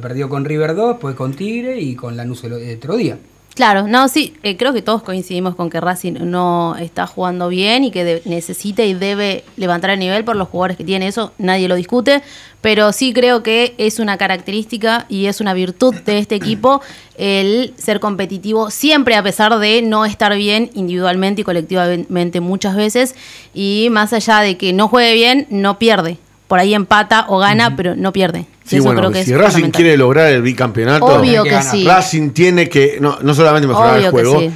Speaker 5: Perdió con River 2, después con Tigre y con Lanús el otro día.
Speaker 8: Claro, no, sí, eh, creo que todos coincidimos con que Racing no está jugando bien y que necesita y debe levantar el nivel por los jugadores que tiene, eso nadie lo discute, pero sí creo que es una característica y es una virtud de este equipo el ser competitivo siempre a pesar de no estar bien individualmente y colectivamente muchas veces y más allá de que no juegue bien, no pierde. Por ahí empata o gana, pero no pierde.
Speaker 6: Sí,
Speaker 8: eso
Speaker 6: bueno,
Speaker 8: creo que
Speaker 6: si
Speaker 8: es
Speaker 6: Racing quiere lograr el bicampeonato,
Speaker 8: Obvio que sí.
Speaker 6: Racing tiene que no, no solamente mejorar
Speaker 8: Obvio
Speaker 6: el juego,
Speaker 8: sí.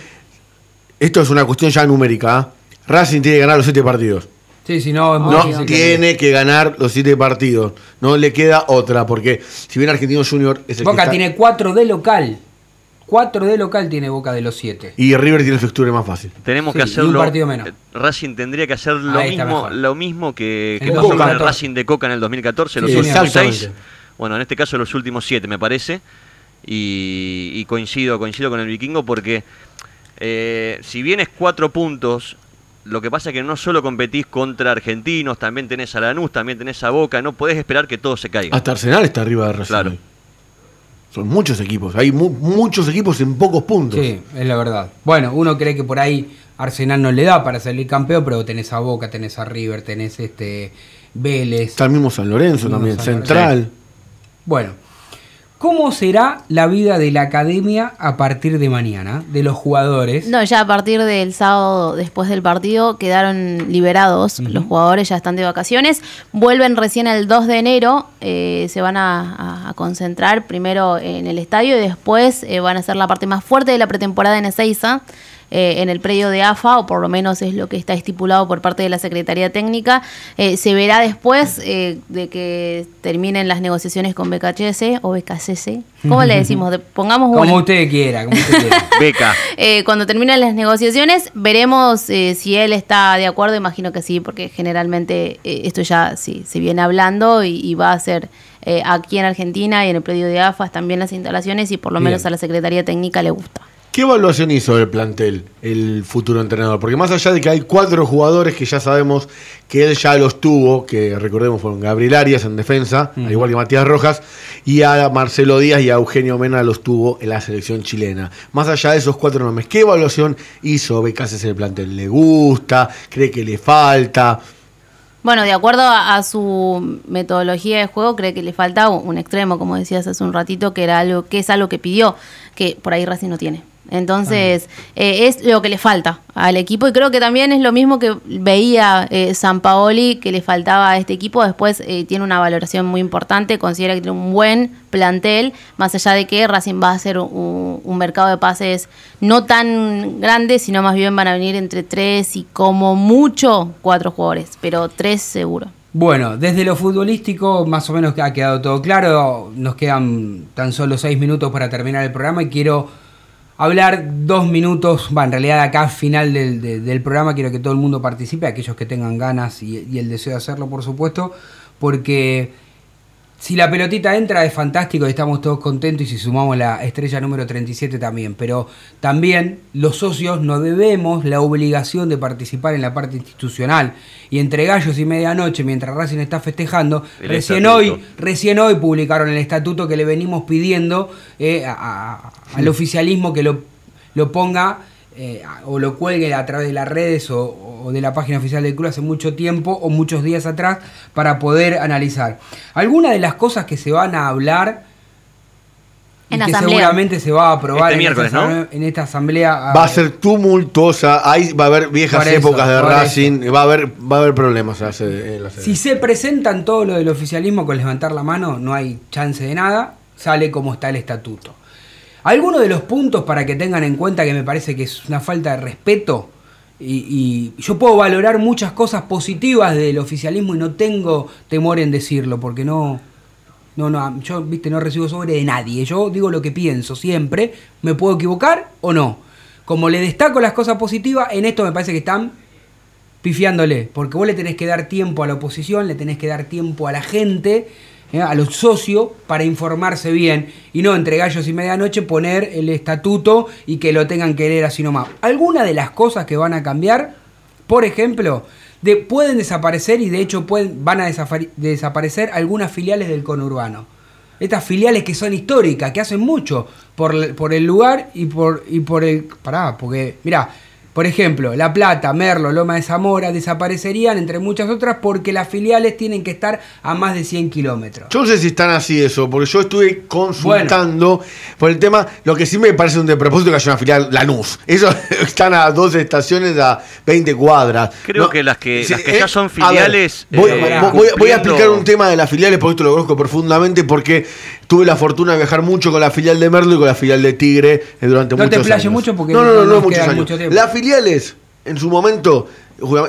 Speaker 6: esto es una cuestión ya numérica. ¿ah? Racing tiene que ganar los siete partidos.
Speaker 5: Sí, si no, es muy
Speaker 6: No tiene que ganar los siete partidos. No le queda otra, porque si bien Argentino Junior es el que
Speaker 5: Boca
Speaker 6: está-
Speaker 5: tiene cuatro de local. Cuatro de local tiene Boca de los siete.
Speaker 6: y River tiene el fixture más fácil.
Speaker 7: Tenemos
Speaker 5: Sí,
Speaker 7: que
Speaker 5: y un
Speaker 7: hacerlo.
Speaker 5: partido menos.
Speaker 7: Racing tendría que hacer lo
Speaker 5: Ahí
Speaker 7: mismo,
Speaker 5: mejor.
Speaker 7: lo mismo que, que
Speaker 5: El
Speaker 7: pasó con el
Speaker 5: 2014.
Speaker 7: Racing de Coca en el 2014, los últimos
Speaker 6: exactamente.
Speaker 7: seis. Bueno, en este caso los últimos siete, me parece. Y, y coincido, coincido con el vikingo porque eh, si bien es cuatro puntos, lo que pasa es que no solo competís contra argentinos, también tenés a Lanús, también tenés a Boca, no podés esperar que todo se caiga.
Speaker 6: Hasta Arsenal está arriba de Racing.
Speaker 7: Claro.
Speaker 6: Son muchos equipos. Hay mu- muchos equipos en pocos puntos.
Speaker 5: Sí, es la verdad. Bueno, uno cree que por ahí Arsenal no le da para salir campeón, pero tenés a Boca, tenés a River, tenés este Vélez.
Speaker 6: Está el mismo San Lorenzo también,
Speaker 5: San
Speaker 6: Central.
Speaker 5: Bueno, ¿cómo será la vida de la academia a partir de mañana? De los jugadores.
Speaker 8: No, ya a partir del sábado después del partido quedaron liberados. Los jugadores ya están de vacaciones. Vuelven recién el 2 de enero. eh, se van a, a- a concentrar primero en el estadio y después eh, van a hacer la parte más fuerte de la pretemporada en Ezeiza. Eh, en el predio de AFA, o por lo menos es lo que está estipulado por parte de la Secretaría Técnica. Eh, se verá después eh, de que terminen las negociaciones con BKHS o BKCS. ¿Cómo le decimos? De- pongamos una.
Speaker 5: Como usted quiera, como usted quiera.
Speaker 7: Beca.
Speaker 8: Eh, cuando terminen las negociaciones, veremos eh, si él está de acuerdo. Imagino que sí, porque generalmente eh, esto ya sí, se viene hablando y, y va a ser eh, aquí en Argentina y en el predio de AFA están bien las instalaciones y por lo
Speaker 5: Bien.
Speaker 8: menos a la Secretaría Técnica le gusta.
Speaker 6: ¿Qué evaluación hizo del plantel el futuro entrenador? Porque más allá de que hay cuatro jugadores que ya sabemos que él ya los tuvo, que recordemos fueron Gabriel Arias en defensa, al igual que Matías Rojas, y a Marcelo Díaz y a Eugenio Mena los tuvo en la selección chilena. Más allá de esos cuatro nombres, ¿qué evaluación hizo Becases en el plantel? ¿Le gusta? ¿Cree que le falta?
Speaker 8: Bueno, de acuerdo a, a su metodología de juego, cree que le falta un, un extremo, como decías hace un ratito, que era algo que es algo que pidió, que por ahí Racing no tiene. Entonces, eh, es lo que le falta al equipo y creo que también es lo mismo que veía eh, San Paoli que le faltaba a este equipo. Después eh, tiene una valoración muy importante, considera que tiene un buen plantel, más allá de que Racing va a hacer un, un mercado de pases no tan grande, sino más bien van a venir entre tres y como mucho cuatro jugadores, pero tres seguro.
Speaker 5: Bueno, desde lo futbolístico más o menos ha quedado todo claro. Nos quedan tan solo seis minutos para terminar el programa y quiero hablar dos minutos, va, en realidad acá final del, de- del programa quiero que todo el mundo participe, aquellos que tengan ganas y el deseo de hacerlo, por supuesto, porque si la pelotita entra es fantástico y estamos todos contentos y si sumamos la estrella número 37 también, pero también los socios no debemos la obligación de participar en la parte institucional. Y entre gallos y medianoche mientras Racing está festejando,
Speaker 7: El
Speaker 5: recién
Speaker 7: estatuto.
Speaker 5: hoy, recién hoy publicaron el estatuto que le venimos pidiendo eh, a- a- al oficialismo que lo, lo ponga eh, a- o lo cuelgue a través de las redes o, o de la página oficial del club hace mucho tiempo o muchos días atrás para poder analizar. Algunas de las cosas que se van a hablar y que
Speaker 8: asamblea.
Speaker 5: seguramente se va a aprobar
Speaker 6: Este
Speaker 5: en,
Speaker 6: miércoles,
Speaker 5: esta,
Speaker 6: ¿no?
Speaker 5: asamblea- en esta asamblea.
Speaker 6: Va a ser tumultuosa, ahí va a haber viejas
Speaker 5: eso,
Speaker 6: épocas de Racing, va a haber, va a haber problemas en la sede- en la sede.
Speaker 5: Si se presentan todo lo del oficialismo con levantar la mano, no hay chance de nada, sale como está el estatuto. Algunos de los puntos para que tengan en cuenta que me parece que es una falta de respeto, y, y yo puedo valorar muchas cosas positivas del oficialismo y no tengo temor en decirlo, porque no, no, no, yo viste, no recibo sobre de nadie, yo digo lo que pienso siempre, me puedo equivocar o no. Como le destaco las cosas positivas, en esto me parece que están pifiándole, porque vos le tenés que dar tiempo a la oposición, le tenés que dar tiempo a la gente, eh, a los socios, para informarse bien, y no entre gallos y medianoche poner el estatuto y que lo tengan que leer así nomás. Algunas de las cosas que van a cambiar, por ejemplo, de- pueden desaparecer y de hecho pueden, van a desaparecer algunas filiales del conurbano. Estas filiales que son históricas, que hacen mucho por, por el lugar y por, y por el... Pará, porque, mirá, por ejemplo, La Plata, Merlo, Loma de Zamora desaparecerían, entre muchas otras, porque las filiales tienen que estar a más de 100 kilómetros.
Speaker 6: Yo no sé si están así eso, porque yo estuve consultando por el tema, lo que sí me parece un despropósito que haya una filial Lanús. Eso están a dos estaciones a 20 cuadras.
Speaker 7: Creo
Speaker 6: No,
Speaker 7: que las que,
Speaker 6: sí,
Speaker 7: las que
Speaker 6: eh,
Speaker 7: ya son
Speaker 6: a ver,
Speaker 7: filiales.
Speaker 6: voy,
Speaker 7: eh,
Speaker 6: voy- voy a explicar un tema de las filiales, porque esto lo conozco profundamente, porque tuve la fortuna de viajar mucho con la filial de Merlo y con la filial de Tigre eh, durante
Speaker 5: No te
Speaker 6: muchos
Speaker 5: explayes
Speaker 6: años.
Speaker 5: mucho porque
Speaker 6: no, no,
Speaker 5: no
Speaker 6: no, no, muchos años.
Speaker 5: mucho tiempo.
Speaker 6: Las filiales, en su momento,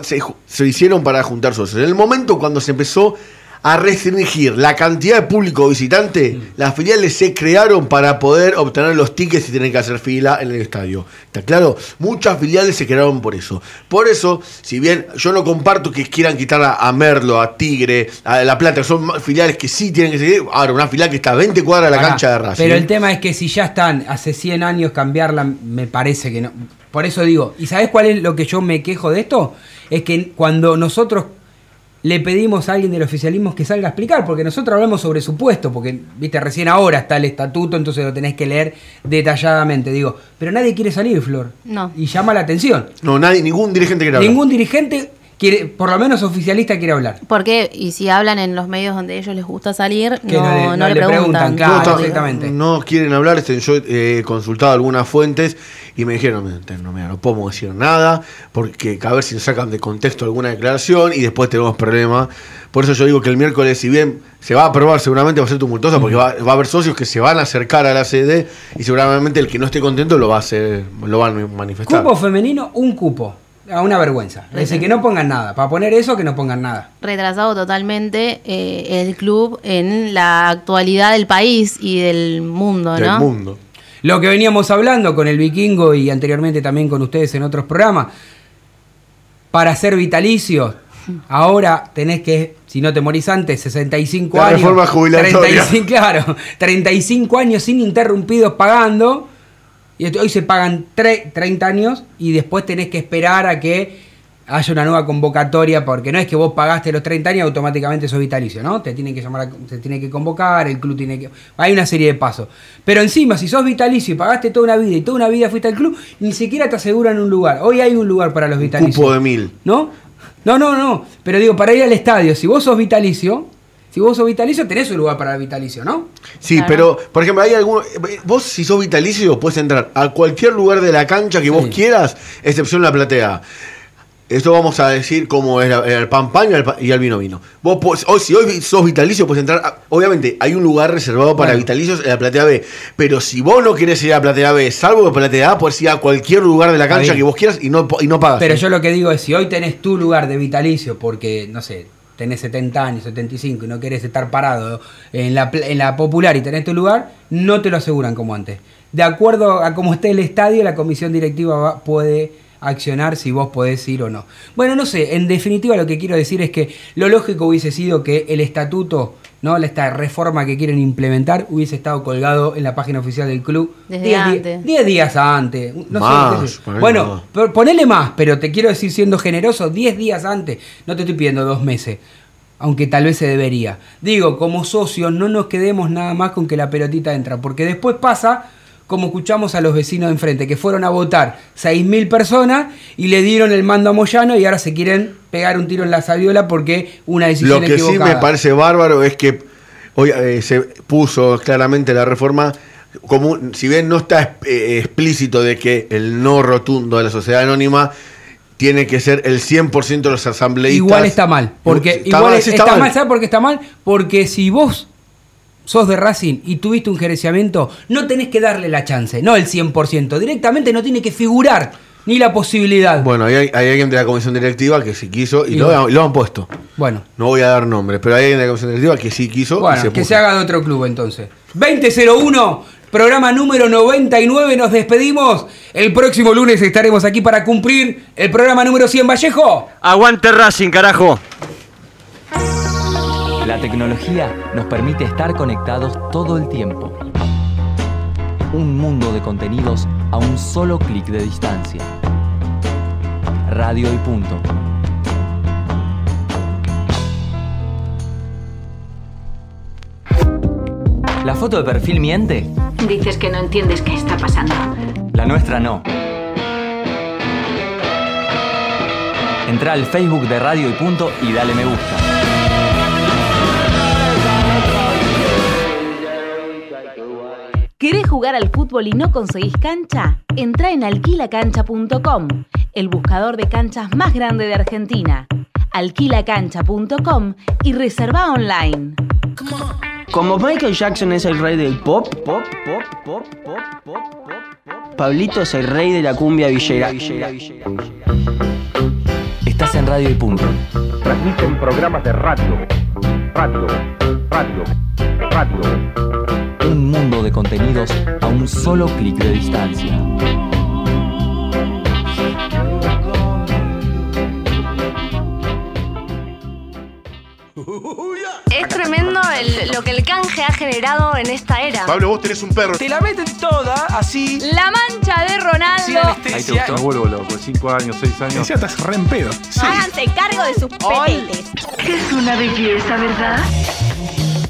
Speaker 6: se, se hicieron para juntar socios. En el momento cuando se empezó a restringir la cantidad de público visitante,
Speaker 5: Mm.
Speaker 6: las filiales se crearon para poder obtener los tickets y tener que hacer fila en el estadio. ¿Está claro? Muchas filiales se crearon por eso. Por eso, si bien yo no comparto que quieran quitar a, a Merlo, a Tigre, a La Plata, son filiales que sí tienen que seguir, ahora una filial que está a 20 cuadras de la cancha de Racing.
Speaker 5: Pero el tema es que si ya están hace 100 años cambiarla, me parece que no. Por eso digo, ¿y sabes cuál es lo que yo me quejo de esto? Es que cuando nosotros le pedimos a alguien del oficialismo que salga a explicar, porque nosotros hablamos sobre su puesto, porque, viste, recién ahora está el estatuto, entonces lo tenés que leer detalladamente, digo, pero nadie quiere salir, Flor.
Speaker 8: No.
Speaker 5: Y llama la atención.
Speaker 6: No, nadie, ningún dirigente quiere hablar.
Speaker 5: Ningún dirigente quiere, por lo menos oficialista quiere hablar.
Speaker 8: Porque, y si hablan en los medios donde a ellos les gusta salir,
Speaker 5: Que
Speaker 8: no,
Speaker 5: no le-
Speaker 8: no
Speaker 5: no
Speaker 8: le,
Speaker 5: le preguntan,
Speaker 8: preguntan.
Speaker 5: claro,
Speaker 6: No,
Speaker 5: exactamente.
Speaker 6: No quieren hablar. este, Yo he consultado algunas fuentes y me dijeron, "Mira, no, mira, no podemos decir nada porque a ver si nos sacan de contexto alguna declaración y después tenemos problemas. Por eso yo digo que el miércoles, si bien se va a aprobar, seguramente va a ser tumultuosa porque va, va a haber socios que se van a acercar a la sede y seguramente el que no esté contento lo va a hacer, lo van a manifestar.
Speaker 5: Cupo femenino, un cupo. A una vergüenza. Es decir, que no pongan nada. Para poner eso, que no pongan nada.
Speaker 8: Retrasado totalmente eh, el club en la actualidad del país y del mundo, ¿no?
Speaker 6: mundo.
Speaker 5: Lo que veníamos hablando con el vikingo y anteriormente también con ustedes en otros programas. Para ser vitalicio, ahora tenés que, si no te morís antes, 65
Speaker 6: La
Speaker 5: años.
Speaker 6: reforma jubilatoria.
Speaker 5: 35, claro, 35 años sin interrumpidos pagando. Y hoy se pagan tre- 30 años y después tenés que esperar a que haya una nueva convocatoria, porque no es que vos pagaste los 30 años y automáticamente sos vitalicio, ¿no? Te tienen que llamar, a- te tiene que convocar, el club tiene que... Hay una serie de pasos. Pero encima, si sos vitalicio y pagaste toda una vida y toda una vida fuiste al club, ni siquiera te aseguran un lugar. Hoy hay un lugar para los vitalicios.
Speaker 6: Cupo de mil.
Speaker 5: ¿No? No, no, no. Pero digo, para ir al estadio, si vos sos vitalicio, si vos sos vitalicio, tenés un lugar para el vitalicio, ¿no?
Speaker 6: Sí, pero, por ejemplo, hay algunos. Vos, si sos vitalicio, puedes entrar a cualquier lugar de la cancha que vos quieras, excepción la platea. Esto vamos a decir como era el pan pan y el, vino vino. Vos podés- hoy, si hoy sos vitalicio, puedes entrar. a- obviamente, hay un lugar reservado para
Speaker 5: Bueno.
Speaker 6: vitalicios en la platea B. Pero si vos no querés ir a la platea B, salvo de platea A, puedes ir a cualquier lugar de la cancha que vos quieras y no, y no pagas.
Speaker 5: Pero
Speaker 6: ¿eh?
Speaker 5: yo lo que digo es, si hoy tenés tu lugar de vitalicio porque, no sé, tenés 70 años, 75 y no querés estar parado en la, en la popular y tenés tu lugar, no te lo aseguran como antes. De acuerdo a cómo esté el estadio, la comisión directiva va- puede accionar si vos podés ir o no. Bueno, no sé, en definitiva lo que quiero decir es que lo lógico hubiese sido que el estatuto, ¿no? esta reforma que quieren implementar hubiese estado colgado en la página oficial del club
Speaker 8: Desde
Speaker 5: 10 di-
Speaker 8: antes.
Speaker 5: 10 días antes. No sé,
Speaker 6: Más,
Speaker 5: qué sé bueno, ponele más, pero te quiero decir siendo generoso, 10 días antes. No te estoy pidiendo dos meses, aunque tal vez se debería. Digo, como socios no nos quedemos nada más con que la pelotita entra, porque después pasa como escuchamos a los vecinos de enfrente, que fueron a votar 6.000 personas y le dieron el mando a Moyano y ahora se quieren pegar un tiro en la sabiola porque una decisión
Speaker 6: Lo que sí me parece bárbaro es que hoy eh, se puso claramente la reforma como un- si bien no está eh, explícito de que el no rotundo de la sociedad anónima tiene que ser el 100% de los asambleístas.
Speaker 5: Igual está mal. Porque
Speaker 6: Está
Speaker 5: igual
Speaker 6: mal,
Speaker 5: es-
Speaker 6: sí
Speaker 5: está,
Speaker 6: está
Speaker 5: mal.
Speaker 6: mal.
Speaker 5: ¿sabes por qué está mal? Porque si vos sos de Racing y tuviste un gerenciamiento, no tenés que darle la chance, no el 100%. Directamente no tiene que figurar ni la posibilidad.
Speaker 6: Bueno, hay, hay alguien de la comisión directiva que sí quiso y,
Speaker 5: Y
Speaker 6: lo,
Speaker 5: bueno.
Speaker 6: y lo han puesto.
Speaker 5: Bueno.
Speaker 6: No voy a dar nombres, pero hay alguien de la comisión directiva que sí quiso y
Speaker 5: Bueno,
Speaker 6: se
Speaker 5: que
Speaker 6: puso.
Speaker 5: se haga de otro club entonces. 2001, programa número 99, nos despedimos. El próximo lunes estaremos aquí para cumplir el programa número 100 Vallejo.
Speaker 7: Aguante Racing, carajo.
Speaker 13: La tecnología nos permite estar conectados todo el tiempo. Un mundo de contenidos a un solo clic de distancia. Radio y punto. ¿La foto de perfil miente?
Speaker 22: Dices que no entiendes qué está pasando.
Speaker 13: La nuestra no. Entra al Facebook de Radio y Punto y dale me gusta.
Speaker 23: ¿Querés jugar al fútbol y no conseguís cancha? Entra en alquilacancha.com, el buscador de canchas más grande de Argentina. Alquilacancha.com y reserva online.
Speaker 24: Como Michael Jackson es el rey del pop, pop, pop, pop, pop, pop, pop, Pablito es el rey de la cumbia villera.
Speaker 13: Estás en Radio y Punto.
Speaker 25: Transmiten programas de radio. Radio. Radio. Radio.
Speaker 13: Un mundo de contenidos a un solo clic de distancia.
Speaker 26: Es tremendo el- lo que el canje ha generado en esta era.
Speaker 25: Pablo, vos tenés un perro.
Speaker 24: Te la meten toda así.
Speaker 26: La mancha de Ronaldo.
Speaker 25: Me vuelvo loco, 5 años, 6 años. Decía, estás re en pedo.
Speaker 26: Háganse cargo de sus pepetes.
Speaker 22: Es una belleza, ¿verdad?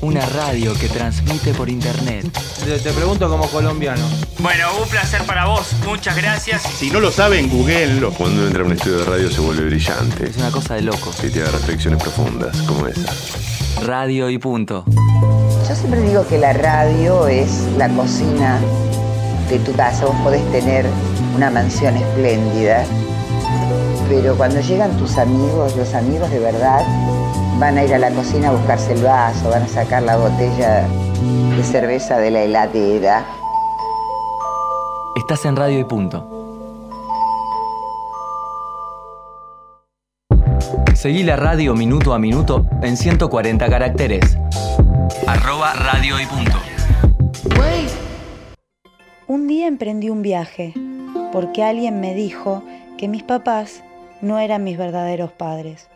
Speaker 13: Una radio que transmite por internet.
Speaker 24: Te, te pregunto como colombiano.
Speaker 27: Bueno, un placer para vos. Muchas gracias.
Speaker 25: Si no lo saben, googleenlo. Cuando uno entra a un estudio de radio se vuelve brillante.
Speaker 13: Es una cosa de loco.
Speaker 25: Y tiene reflexiones profundas, como esa.
Speaker 13: Radio y punto.
Speaker 28: Yo siempre digo que la radio es la cocina de tu casa. Vos podés tener una mansión espléndida, pero cuando llegan tus amigos, los amigos de verdad, van a ir a la cocina a buscarse el vaso, van a sacar la botella de cerveza de la heladera.
Speaker 13: Estás en Radio y punto. Seguí la radio minuto a minuto en 140 caracteres. Arroba radio y punto.
Speaker 29: Un día emprendí un viaje porque alguien me dijo que mis papás no eran mis verdaderos padres.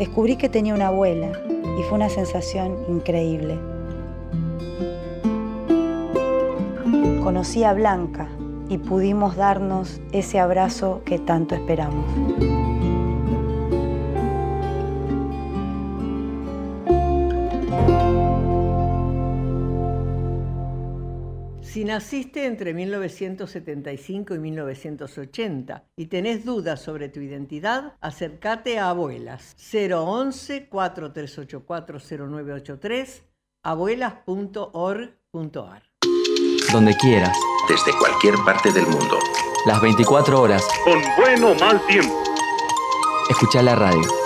Speaker 29: descubrí que tenía una abuela y fue una sensación increíble. Conocí a Blanca y pudimos darnos ese abrazo que tanto esperamos.
Speaker 1: Si naciste entre 1975 y 1980 y tenés dudas sobre tu identidad, acércate a Abuelas 011 4384 0983 abuelas.org.ar.
Speaker 13: Donde quieras,
Speaker 30: desde cualquier parte del mundo.
Speaker 13: las 24 horas,
Speaker 30: Con buen o mal tiempo.
Speaker 13: escucha la radio.